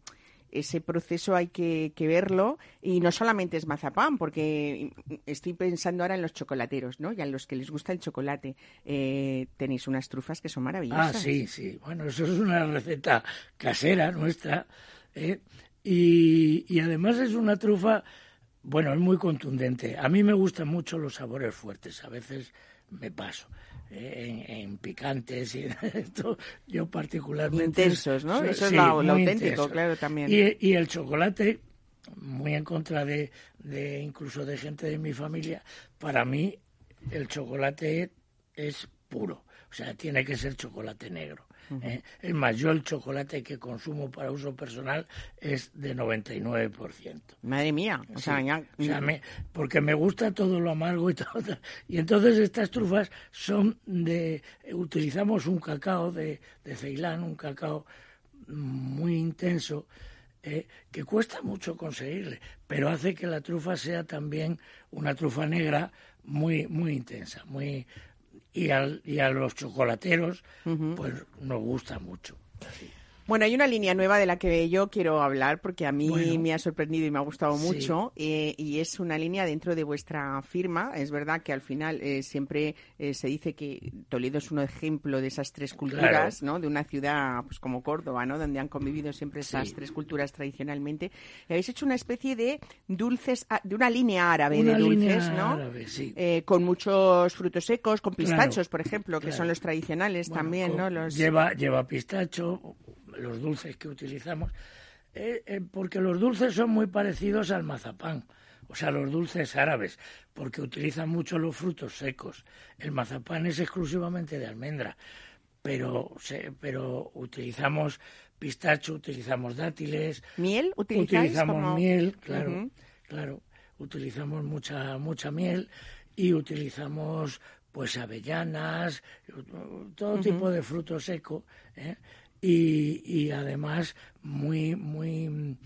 ese proceso hay que, verlo y no solamente es mazapán porque estoy pensando ahora en los chocolateros no y a los que les gusta el chocolate Eh, tenéis unas trufas que son Ah, maravillosas sí, sí. Bueno, eso es una receta casera nuestra. ¿eh? Y, y además es una trufa, bueno, es muy contundente. A mí me gustan mucho los sabores fuertes. A veces me paso. En, en picantes y esto. Yo particularmente... Intensos, ¿no? Eso es lo- auténtico, intenso. claro, también. Y, y el chocolate, muy en contra de, de incluso de gente de mi familia, para mí el chocolate es puro, o sea, tiene que ser chocolate negro. ¿Eh? Es más, yo el chocolate que consumo para uso personal es de 99%. madre mía o sea, Sí. ya- O sea, me- porque me gusta todo lo amargo y todo. Y entonces estas trufas son de. Utilizamos un cacao de, de Ceilán, un cacao muy intenso, eh, que cuesta mucho conseguirle, pero hace que la trufa sea también una trufa negra muy, muy intensa, muy. Y, al, y a los chocolateros, pues nos gusta mucho. Bueno, hay una línea nueva de la que yo quiero hablar porque a mí Bueno. me ha sorprendido y me ha gustado Sí. mucho eh, y es una línea dentro de vuestra firma. Es verdad que al final eh, siempre eh, se dice que Toledo es un ejemplo de esas tres culturas, ¿no? De una ciudad pues como Córdoba, ¿no? Donde han convivido siempre esas Sí. tres culturas tradicionalmente. Y habéis hecho una especie de dulces, a- de una línea árabe Una de dulces, ¿no? árabe, sí. Eh, con muchos frutos secos, con Claro, pistachos, por ejemplo, que claro. son los tradicionales Bueno, también, ¿no? Los... Lleva, lleva pistacho, los dulces que utilizamos, eh, eh, porque los dulces son muy parecidos al mazapán, o sea, los dulces árabes, porque utilizan mucho los frutos secos. El mazapán es exclusivamente de almendra, pero, se- pero utilizamos pistacho, utilizamos dátiles, ¿Miel utilizamos como- miel, claro, claro, utilizamos mucha mucha miel y utilizamos pues avellanas, todo tipo de fruto seco, ¿eh? Y, y además muy muy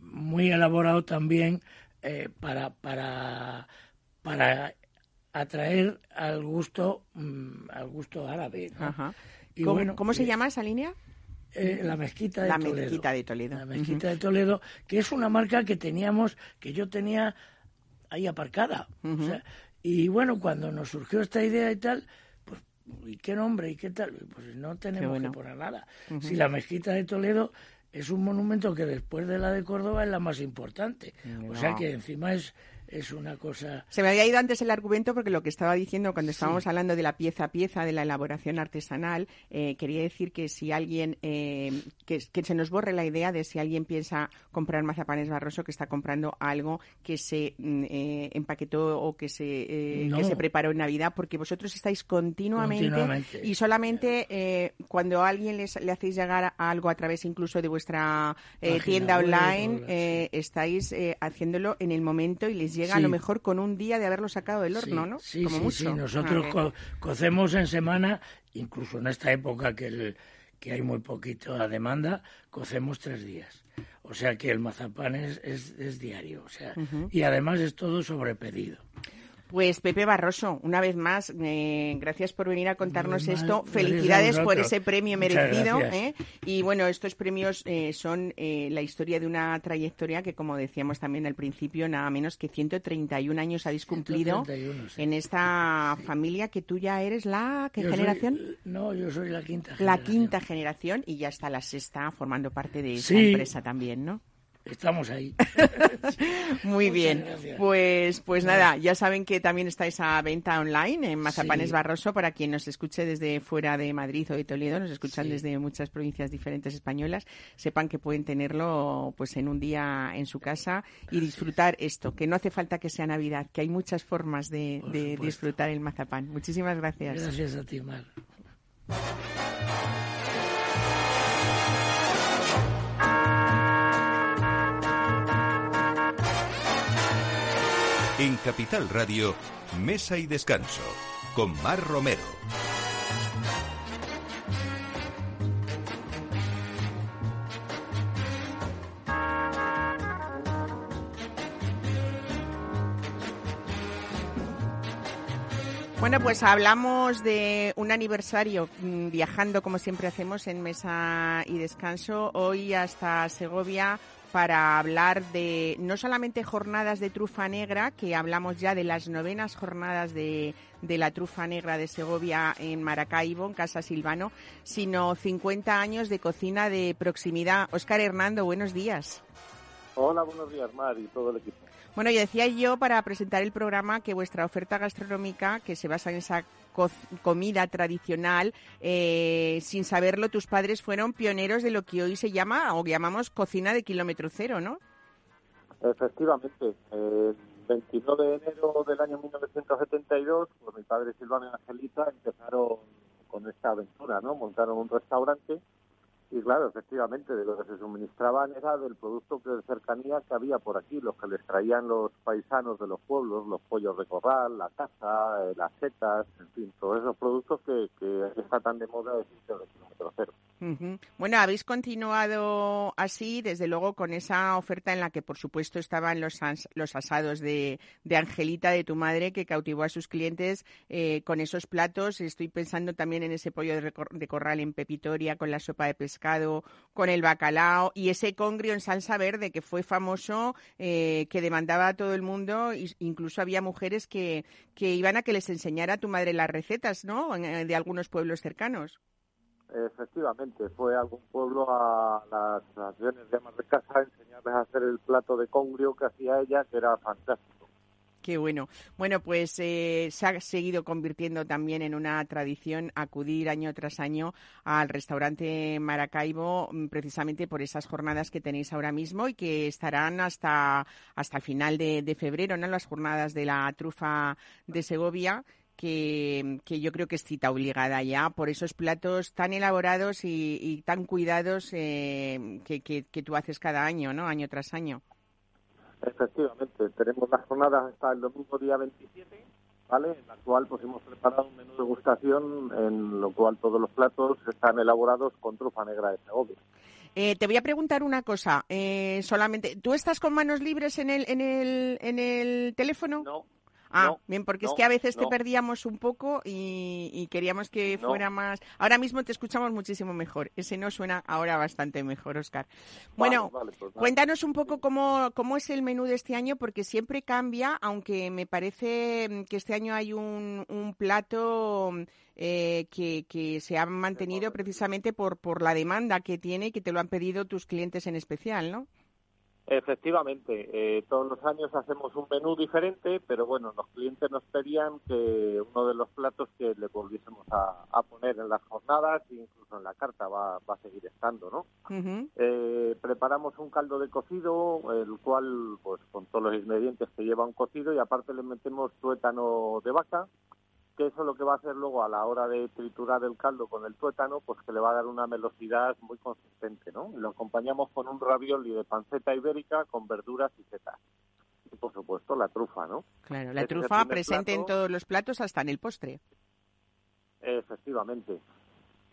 muy elaborado también eh, para para para atraer al gusto mm, al gusto árabe, ¿no? Ajá. Y ¿Cómo, bueno, cómo se eh, llama esa línea? eh, la mezquita de La Toledo. Mezquita de Toledo. La mezquita de Toledo, que es una marca que teníamos, que yo tenía ahí aparcada. O sea, y bueno, cuando nos surgió esta idea y tal, pues, ¿y qué nombre? ¿Y qué tal? Pues no tenemos bueno. que poner nada. Si la mezquita de Toledo es un monumento que después de la de Córdoba es la más importante. O sea que encima es, es una cosa... Se me había ido antes el argumento porque lo que estaba diciendo cuando estábamos hablando de la pieza a pieza, de la elaboración artesanal, eh, quería decir que si alguien, eh, que, se nos borre la idea de si alguien piensa comprar mazapanes Barroso, que está comprando algo que se mm, eh, empaquetó o que se, que se preparó en Navidad, porque vosotros estáis continuamente, y solamente cuando a alguien les, le hacéis llegar algo a través incluso de vuestra tienda online, estáis haciéndolo en el momento y les llega a lo mejor con un día de haberlo sacado del horno, ¿no? Sí, sí, sí, nosotros ah, cocemos en semana, incluso en esta época que, el, que hay muy poquito demanda, cocemos tres días. O sea que el mazapán es, es, diario, o sea, y además es todo sobre pedido. Pues Pepe Barroso, una vez más, eh, gracias por venir a contarnos esto. Felicidades por ese premio merecido. ¿eh? Y bueno, estos premios eh, son la historia de una trayectoria que, como decíamos también al principio, nada menos que 131 años habéis cumplido en esta familia que tú ya eres la ¿qué generación? no, yo soy la quinta. La generación. quinta generación y ya está la sexta formando parte de esa empresa también, ¿no? Estamos ahí. Muy bien. Pues, pues nada, ya saben que también está esa venta online en Mazapanes Barroso para quien nos escuche desde fuera de Madrid o de Toledo, nos escuchan desde muchas provincias diferentes españolas, sepan que pueden tenerlo pues en un día en su casa y disfrutar esto, que no hace falta que sea Navidad, que hay muchas formas de, de disfrutar el mazapán. Muchísimas gracias. Gracias a ti, Mar. En Capital Radio, Mesa y Descanso, con Mar Romero. Bueno, pues hablamos de un aniversario mm, viajando como siempre hacemos en Mesa y Descanso. Hoy hasta Segovia para hablar de no solamente jornadas de trufa negra, que hablamos ya de las novenas jornadas de, la trufa negra de Segovia en Maracaibo, en Casa Silvano, sino 50 años de cocina de proximidad. Óscar Hernando, buenos días. Hola, buenos días, Mar y todo el equipo. Bueno, y decía yo para presentar el programa que vuestra oferta gastronómica, que se basa en esa comida tradicional, eh, sin saberlo, tus padres fueron pioneros de lo que hoy se llama o llamamos cocina de kilómetro cero, ¿no? Efectivamente. El 29 de enero del año 1972, pues mi padre Silvano y Angelita empezaron con esta aventura, ¿no? Montaron un restaurante y claro, efectivamente, de lo que se suministraban era del producto de cercanía que había por aquí, los que les traían los paisanos de los pueblos, los pollos de corral, la caza, eh, las setas, en fin, todos esos productos que, que está tan de moda de kilómetro cero. Bueno, habéis continuado así, desde luego, con esa oferta en la que, por supuesto, estaban los, los asados de, de, Angelita, de tu madre, que cautivó a sus clientes eh, con esos platos. Estoy pensando también en ese pollo de, corral en Pepitoria, con la sopa de pescado, con el bacalao y ese congrio en salsa verde que fue famoso, eh, que demandaba a todo el mundo. Incluso había mujeres que, que iban a que les enseñara a tu madre las recetas, ¿no? Eh, de algunos pueblos cercanos. Efectivamente, fue algún pueblo a las naciones de amas de casa a enseñarles a hacer el plato de congrio que hacía ella, que era fantástico. Qué bueno. Bueno, pues eh, se ha seguido convirtiendo también en una tradición acudir año tras año al restaurante Maracaibo mm, precisamente por esas jornadas que tenéis ahora mismo y que estarán hasta, hasta el final de, de febrero, ¿no? Las jornadas de la trufa de Segovia que, yo creo que es cita obligada ya por esos platos tan elaborados y, tan cuidados eh, que, que, tú haces cada año, ¿no? Año tras año. Efectivamente, tenemos las jornadas hasta el domingo día 27, ¿vale? En la cual pues hemos preparado un menú de degustación en lo cual todos los platos están elaborados con trufa negra de Segovia. Eh, te voy a preguntar una cosa, eh, solamente, ¿tú estás con manos libres en el, en el, en el teléfono? No, Ah, bien, porque es que a veces te perdíamos un poco y, queríamos que fuera más. Ahora mismo te escuchamos muchísimo mejor. Ese no suena ahora bastante mejor, Oscar. Bueno, pues cuéntanos un poco cómo, cómo es el menú de este año, porque siempre cambia, aunque me parece mm, que este año hay un, un plato eh, que, que se ha mantenido precisamente por, por la demanda que tiene y que te lo han pedido tus clientes en especial, ¿no? Efectivamente, eh, todos los años hacemos un menú diferente, pero bueno, los clientes nos pedían que uno de los platos que le volviésemos a, a poner en las jornadas, e incluso en la carta va, va a seguir estando, ¿no? Eh, preparamos un caldo de cocido, el cual, pues con todos los ingredientes que lleva un cocido, y aparte le metemos tuétano de vaca, que eso lo que va a hacer luego a la hora de triturar el caldo con el tuétano, pues que le va a dar una melosidad muy consistente, ¿no? Lo acompañamos con un ravioli de panceta ibérica con verduras y setas. Y por supuesto la trufa, ¿no? Claro, la es trufa presente en todos los platos, hasta en el postre. Efectivamente.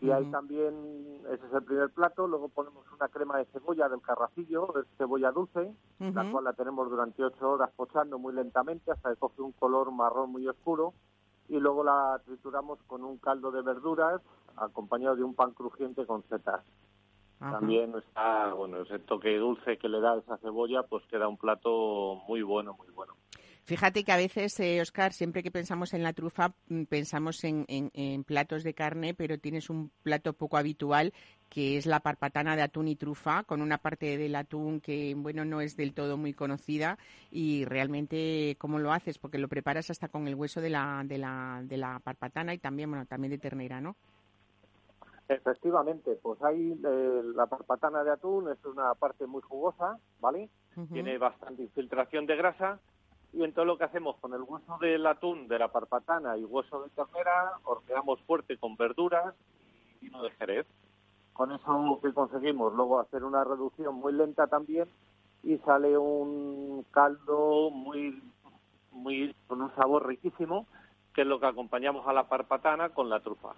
Y hay también, ese es el primer plato, luego ponemos una crema de cebolla del carracillo, es cebolla dulce, la Ujú. cual la tenemos durante ocho horas pochando muy lentamente hasta que coge un color marrón muy oscuro y luego la trituramos con un caldo de verduras acompañado de un pan crujiente con setas. Ajá. También está, bueno, ese toque dulce que le da esa cebolla, pues queda un plato muy bueno, muy bueno. Fíjate que a veces, eh, Oscar, siempre que pensamos en la trufa, mm, pensamos en, en- en platos de carne, pero tienes un plato poco habitual que es la parpatana de atún y trufa, con una parte del atún que, bueno, no es del todo muy conocida y realmente, ¿cómo lo haces? Porque lo preparas hasta con el hueso de la, de la, de la parpatana y también, bueno, también de ternera, ¿no? Efectivamente, pues ahí eh, la parpatana de atún es una parte muy jugosa, ¿vale? Tiene bastante infiltración de grasa y entonces lo que hacemos con el hueso del atún, de la parpatana y hueso de ternera, horneamos fuerte con verduras y vino de jerez. Con eso que conseguimos luego hacer una reducción muy lenta también y sale un caldo muy muy con un sabor riquísimo que es lo que acompañamos a la parpatana con la trufa.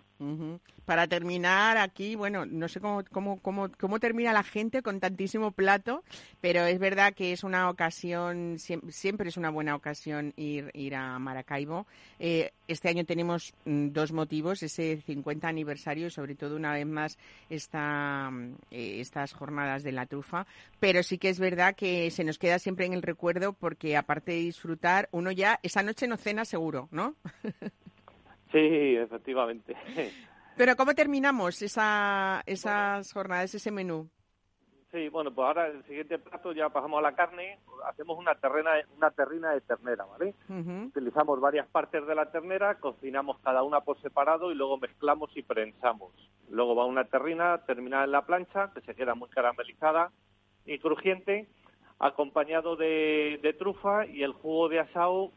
Para terminar aquí, bueno, no sé cómo, cómo, cómo, cómo termina la gente con tantísimo plato, pero es verdad que es una ocasión, siem- siempre es una buena ocasión ir, ir a Maracaibo. Eh, este año tenemos mm, dos motivos, ese 50 aniversario y sobre todo una vez más esta, mm, eh, estas jornadas de la trufa, pero sí que es verdad que se nos queda siempre en el recuerdo porque aparte de disfrutar, uno ya esa noche no cena seguro, ¿no? Sí, efectivamente. Pero ¿cómo terminamos esa, esas jornadas, ese menú? Sí, bueno, pues ahora el siguiente plato ya pasamos a la carne, hacemos una terrena, una terrina de ternera, ¿vale? Ujú, Utilizamos varias partes de la ternera, cocinamos cada una por separado y luego mezclamos y prensamos. Luego va una terrina terminada en la plancha, que se queda muy caramelizada y crujiente, acompañado de, de trufa y el jugo de asao,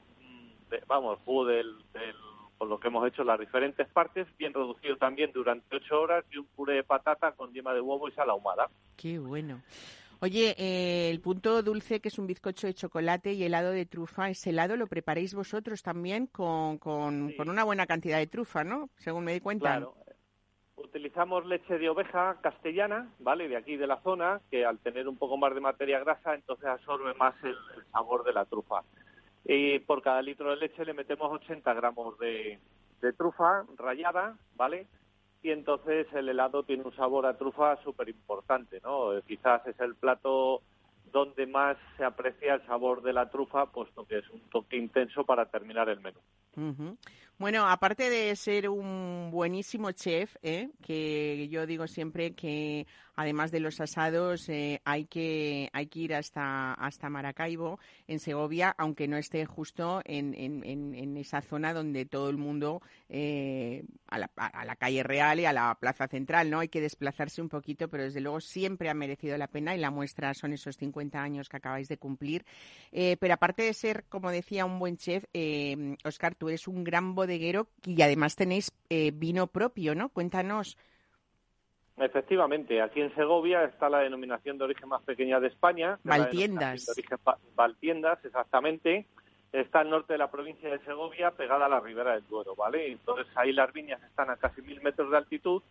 de- vamos, el jugo del, del- con lo que hemos hecho las diferentes partes, bien reducido también durante ocho horas y un puré de patata con yema de huevo y sal ahumada. Qué bueno. Oye, eh, el punto dulce, que es un bizcocho de chocolate y helado de trufa, ese helado lo preparáis vosotros también con, con, Sí. con una buena cantidad de trufa, ¿no? Según me di cuenta. Claro. Utilizamos leche de oveja castellana, ¿vale? De aquí de la zona, que al tener un poco más de materia grasa, entonces absorbe más el, el sabor de la trufa. Y por cada litro de leche le metemos 80 gramos de, trufa rallada, ¿vale? Y entonces el helado tiene un sabor a trufa súper importante, ¿no? Quizás es el plato donde más se aprecia el sabor de la trufa, puesto que es un toque intenso para terminar el menú. Bueno, aparte de ser un buenísimo chef, ¿eh? que yo digo siempre que además de los asados eh, hay que hay que ir hasta hasta Maracaibo en Segovia, aunque no esté justo en, en, en, esa zona donde todo el mundo eh, a, la, calle real y a la plaza central, no hay que desplazarse un poquito, pero desde luego siempre ha merecido la pena y la muestra son esos 50 años que acabáis de cumplir. Eh, pero aparte de ser, como decía, un buen chef, Oscar, tú eres un gran bodeguero y además tenéis eh, vino propio, ¿no? Cuéntanos. Efectivamente, aquí en Segovia está la denominación de origen más pequeña de España. Valtiendas. de origen Valtiendas, exactamente. Está al norte de la provincia de Segovia, pegada a la ribera del Duero, ¿vale? Entonces ahí las viñas están a casi mil metros de altitud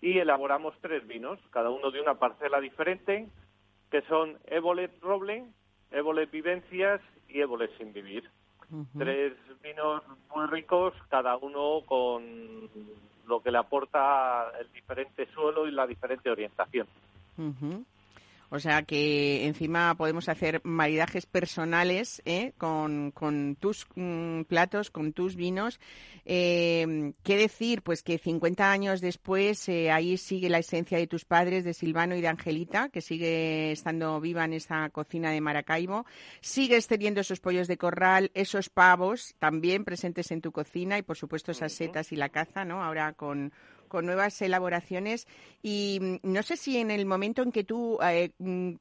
y elaboramos tres vinos, cada uno de una parcela diferente, que son Ébolet Roble, Ébolet Vivencias y Ébolet Sin Vivir. Tres vinos muy ricos, cada uno con lo que le aporta el diferente suelo y la diferente orientación. O sea que encima podemos hacer maridajes personales ¿eh? con, con, tus mm, platos, con tus vinos. Eh, ¿Qué decir? Pues que 50 años después eh, ahí sigue la esencia de tus padres, de Silvano y de Angelita, que sigue estando viva en esa cocina de Maracaibo. Sigues teniendo esos pollos de corral, esos pavos también presentes en tu cocina y, por supuesto, esas setas y la caza, ¿no? Ahora con con nuevas elaboraciones. Y mm, no sé si en el momento en que tú, eh, mm,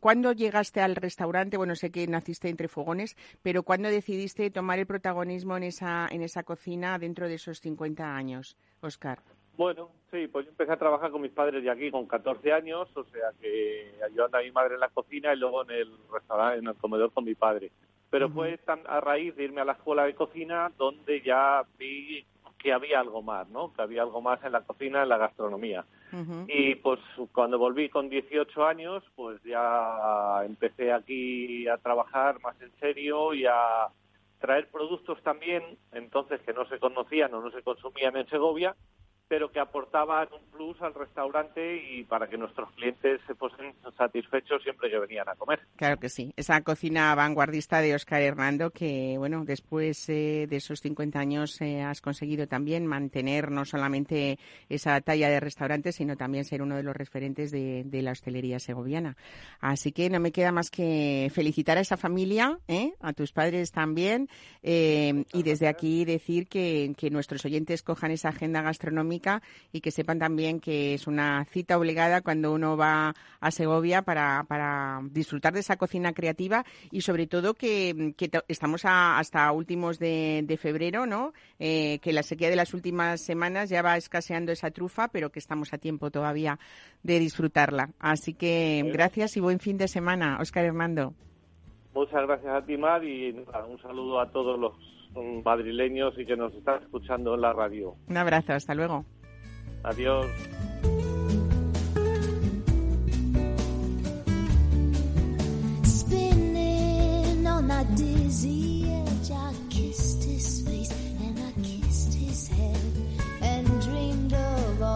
cuando llegaste al restaurante, bueno, sé que naciste entre fogones, pero ¿cuándo decidiste tomar el protagonismo en esa, en esa cocina dentro de esos 50 años, Oscar? Bueno, sí, pues yo empecé a trabajar con mis padres de aquí con 14 años, o sea que ayudando a mi madre en la cocina y luego en el restaurante, en el comedor con mi padre. Pero fue a raíz de irme a la escuela de cocina donde ya vi que había algo más, ¿no? Que había algo más en la cocina, en la gastronomía. Y pues cuando volví con 18 años, pues ya empecé aquí a trabajar más en serio y a traer productos también, entonces que no se conocían o no se consumían en Segovia, pero que aportaban un plus al restaurante y para que nuestros clientes se fuesen satisfechos siempre que venían a comer. Claro que sí. Esa cocina vanguardista de Oscar Hernando que, bueno, después eh, de esos 50 años eh, has conseguido también mantener no solamente esa talla de restaurante, sino también ser uno de los referentes de, la hostelería segoviana. Así que no me queda más que felicitar a esa familia, ¿eh? a tus padres también, y desde aquí decir que, que nuestros oyentes cojan esa agenda gastronómica y que sepan también que es una cita obligada cuando uno va a Segovia para, para disfrutar de esa cocina creativa y sobre todo que, estamos hasta últimos de, febrero, ¿no? Eh, que la sequía de las últimas semanas ya va escaseando esa trufa, pero que estamos a tiempo todavía de disfrutarla. Así que gracias y buen fin de semana, Oscar Hernando. Muchas gracias a ti, Mar, y un saludo a todos los madrileños y que nos están escuchando en la radio. Un abrazo, hasta luego. Adiós.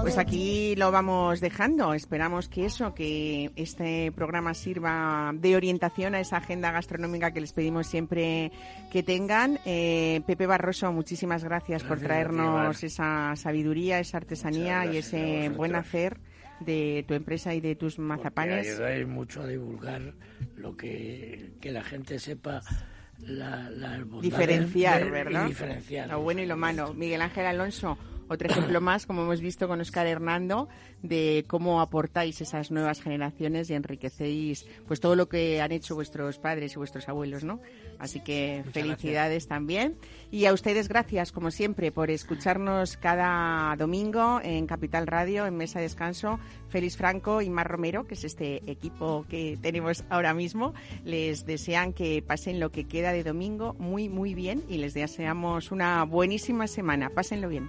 Pues aquí lo vamos dejando. Esperamos que eso, que este programa sirva de orientación a esa agenda gastronómica que les pedimos siempre que tengan. Eh, Pepe Barroso, muchísimas gracias, por traernos esa sabiduría, esa artesanía y ese buen hacer de tu empresa y de tus mazapanes. Ayudáis mucho a divulgar lo que, que la gente sepa la, diferenciar, ¿verdad? diferenciar. Lo bueno y lo malo. Miguel Ángel Alonso, otro ejemplo más, como hemos visto con Oscar Hernando, de cómo aportáis esas nuevas generaciones y enriquecéis pues todo lo que han hecho vuestros padres y vuestros abuelos, ¿no? Así que felicidades también. Y a ustedes gracias, como siempre, por escucharnos cada domingo en Capital Radio, en Mesa de Descanso. Félix Franco y Mar Romero, que es este equipo que tenemos ahora mismo, les desean que pasen lo que queda de domingo muy, muy bien y les deseamos una buenísima semana. Pásenlo bien.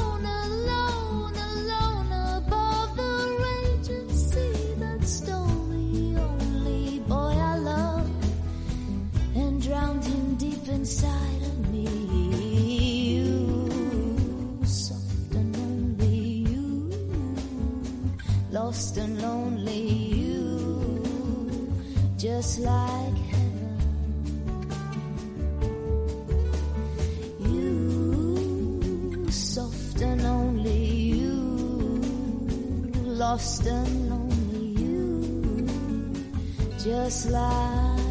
lost and lonely you, just like heaven. You, soft and only you, lost and lonely you, just like.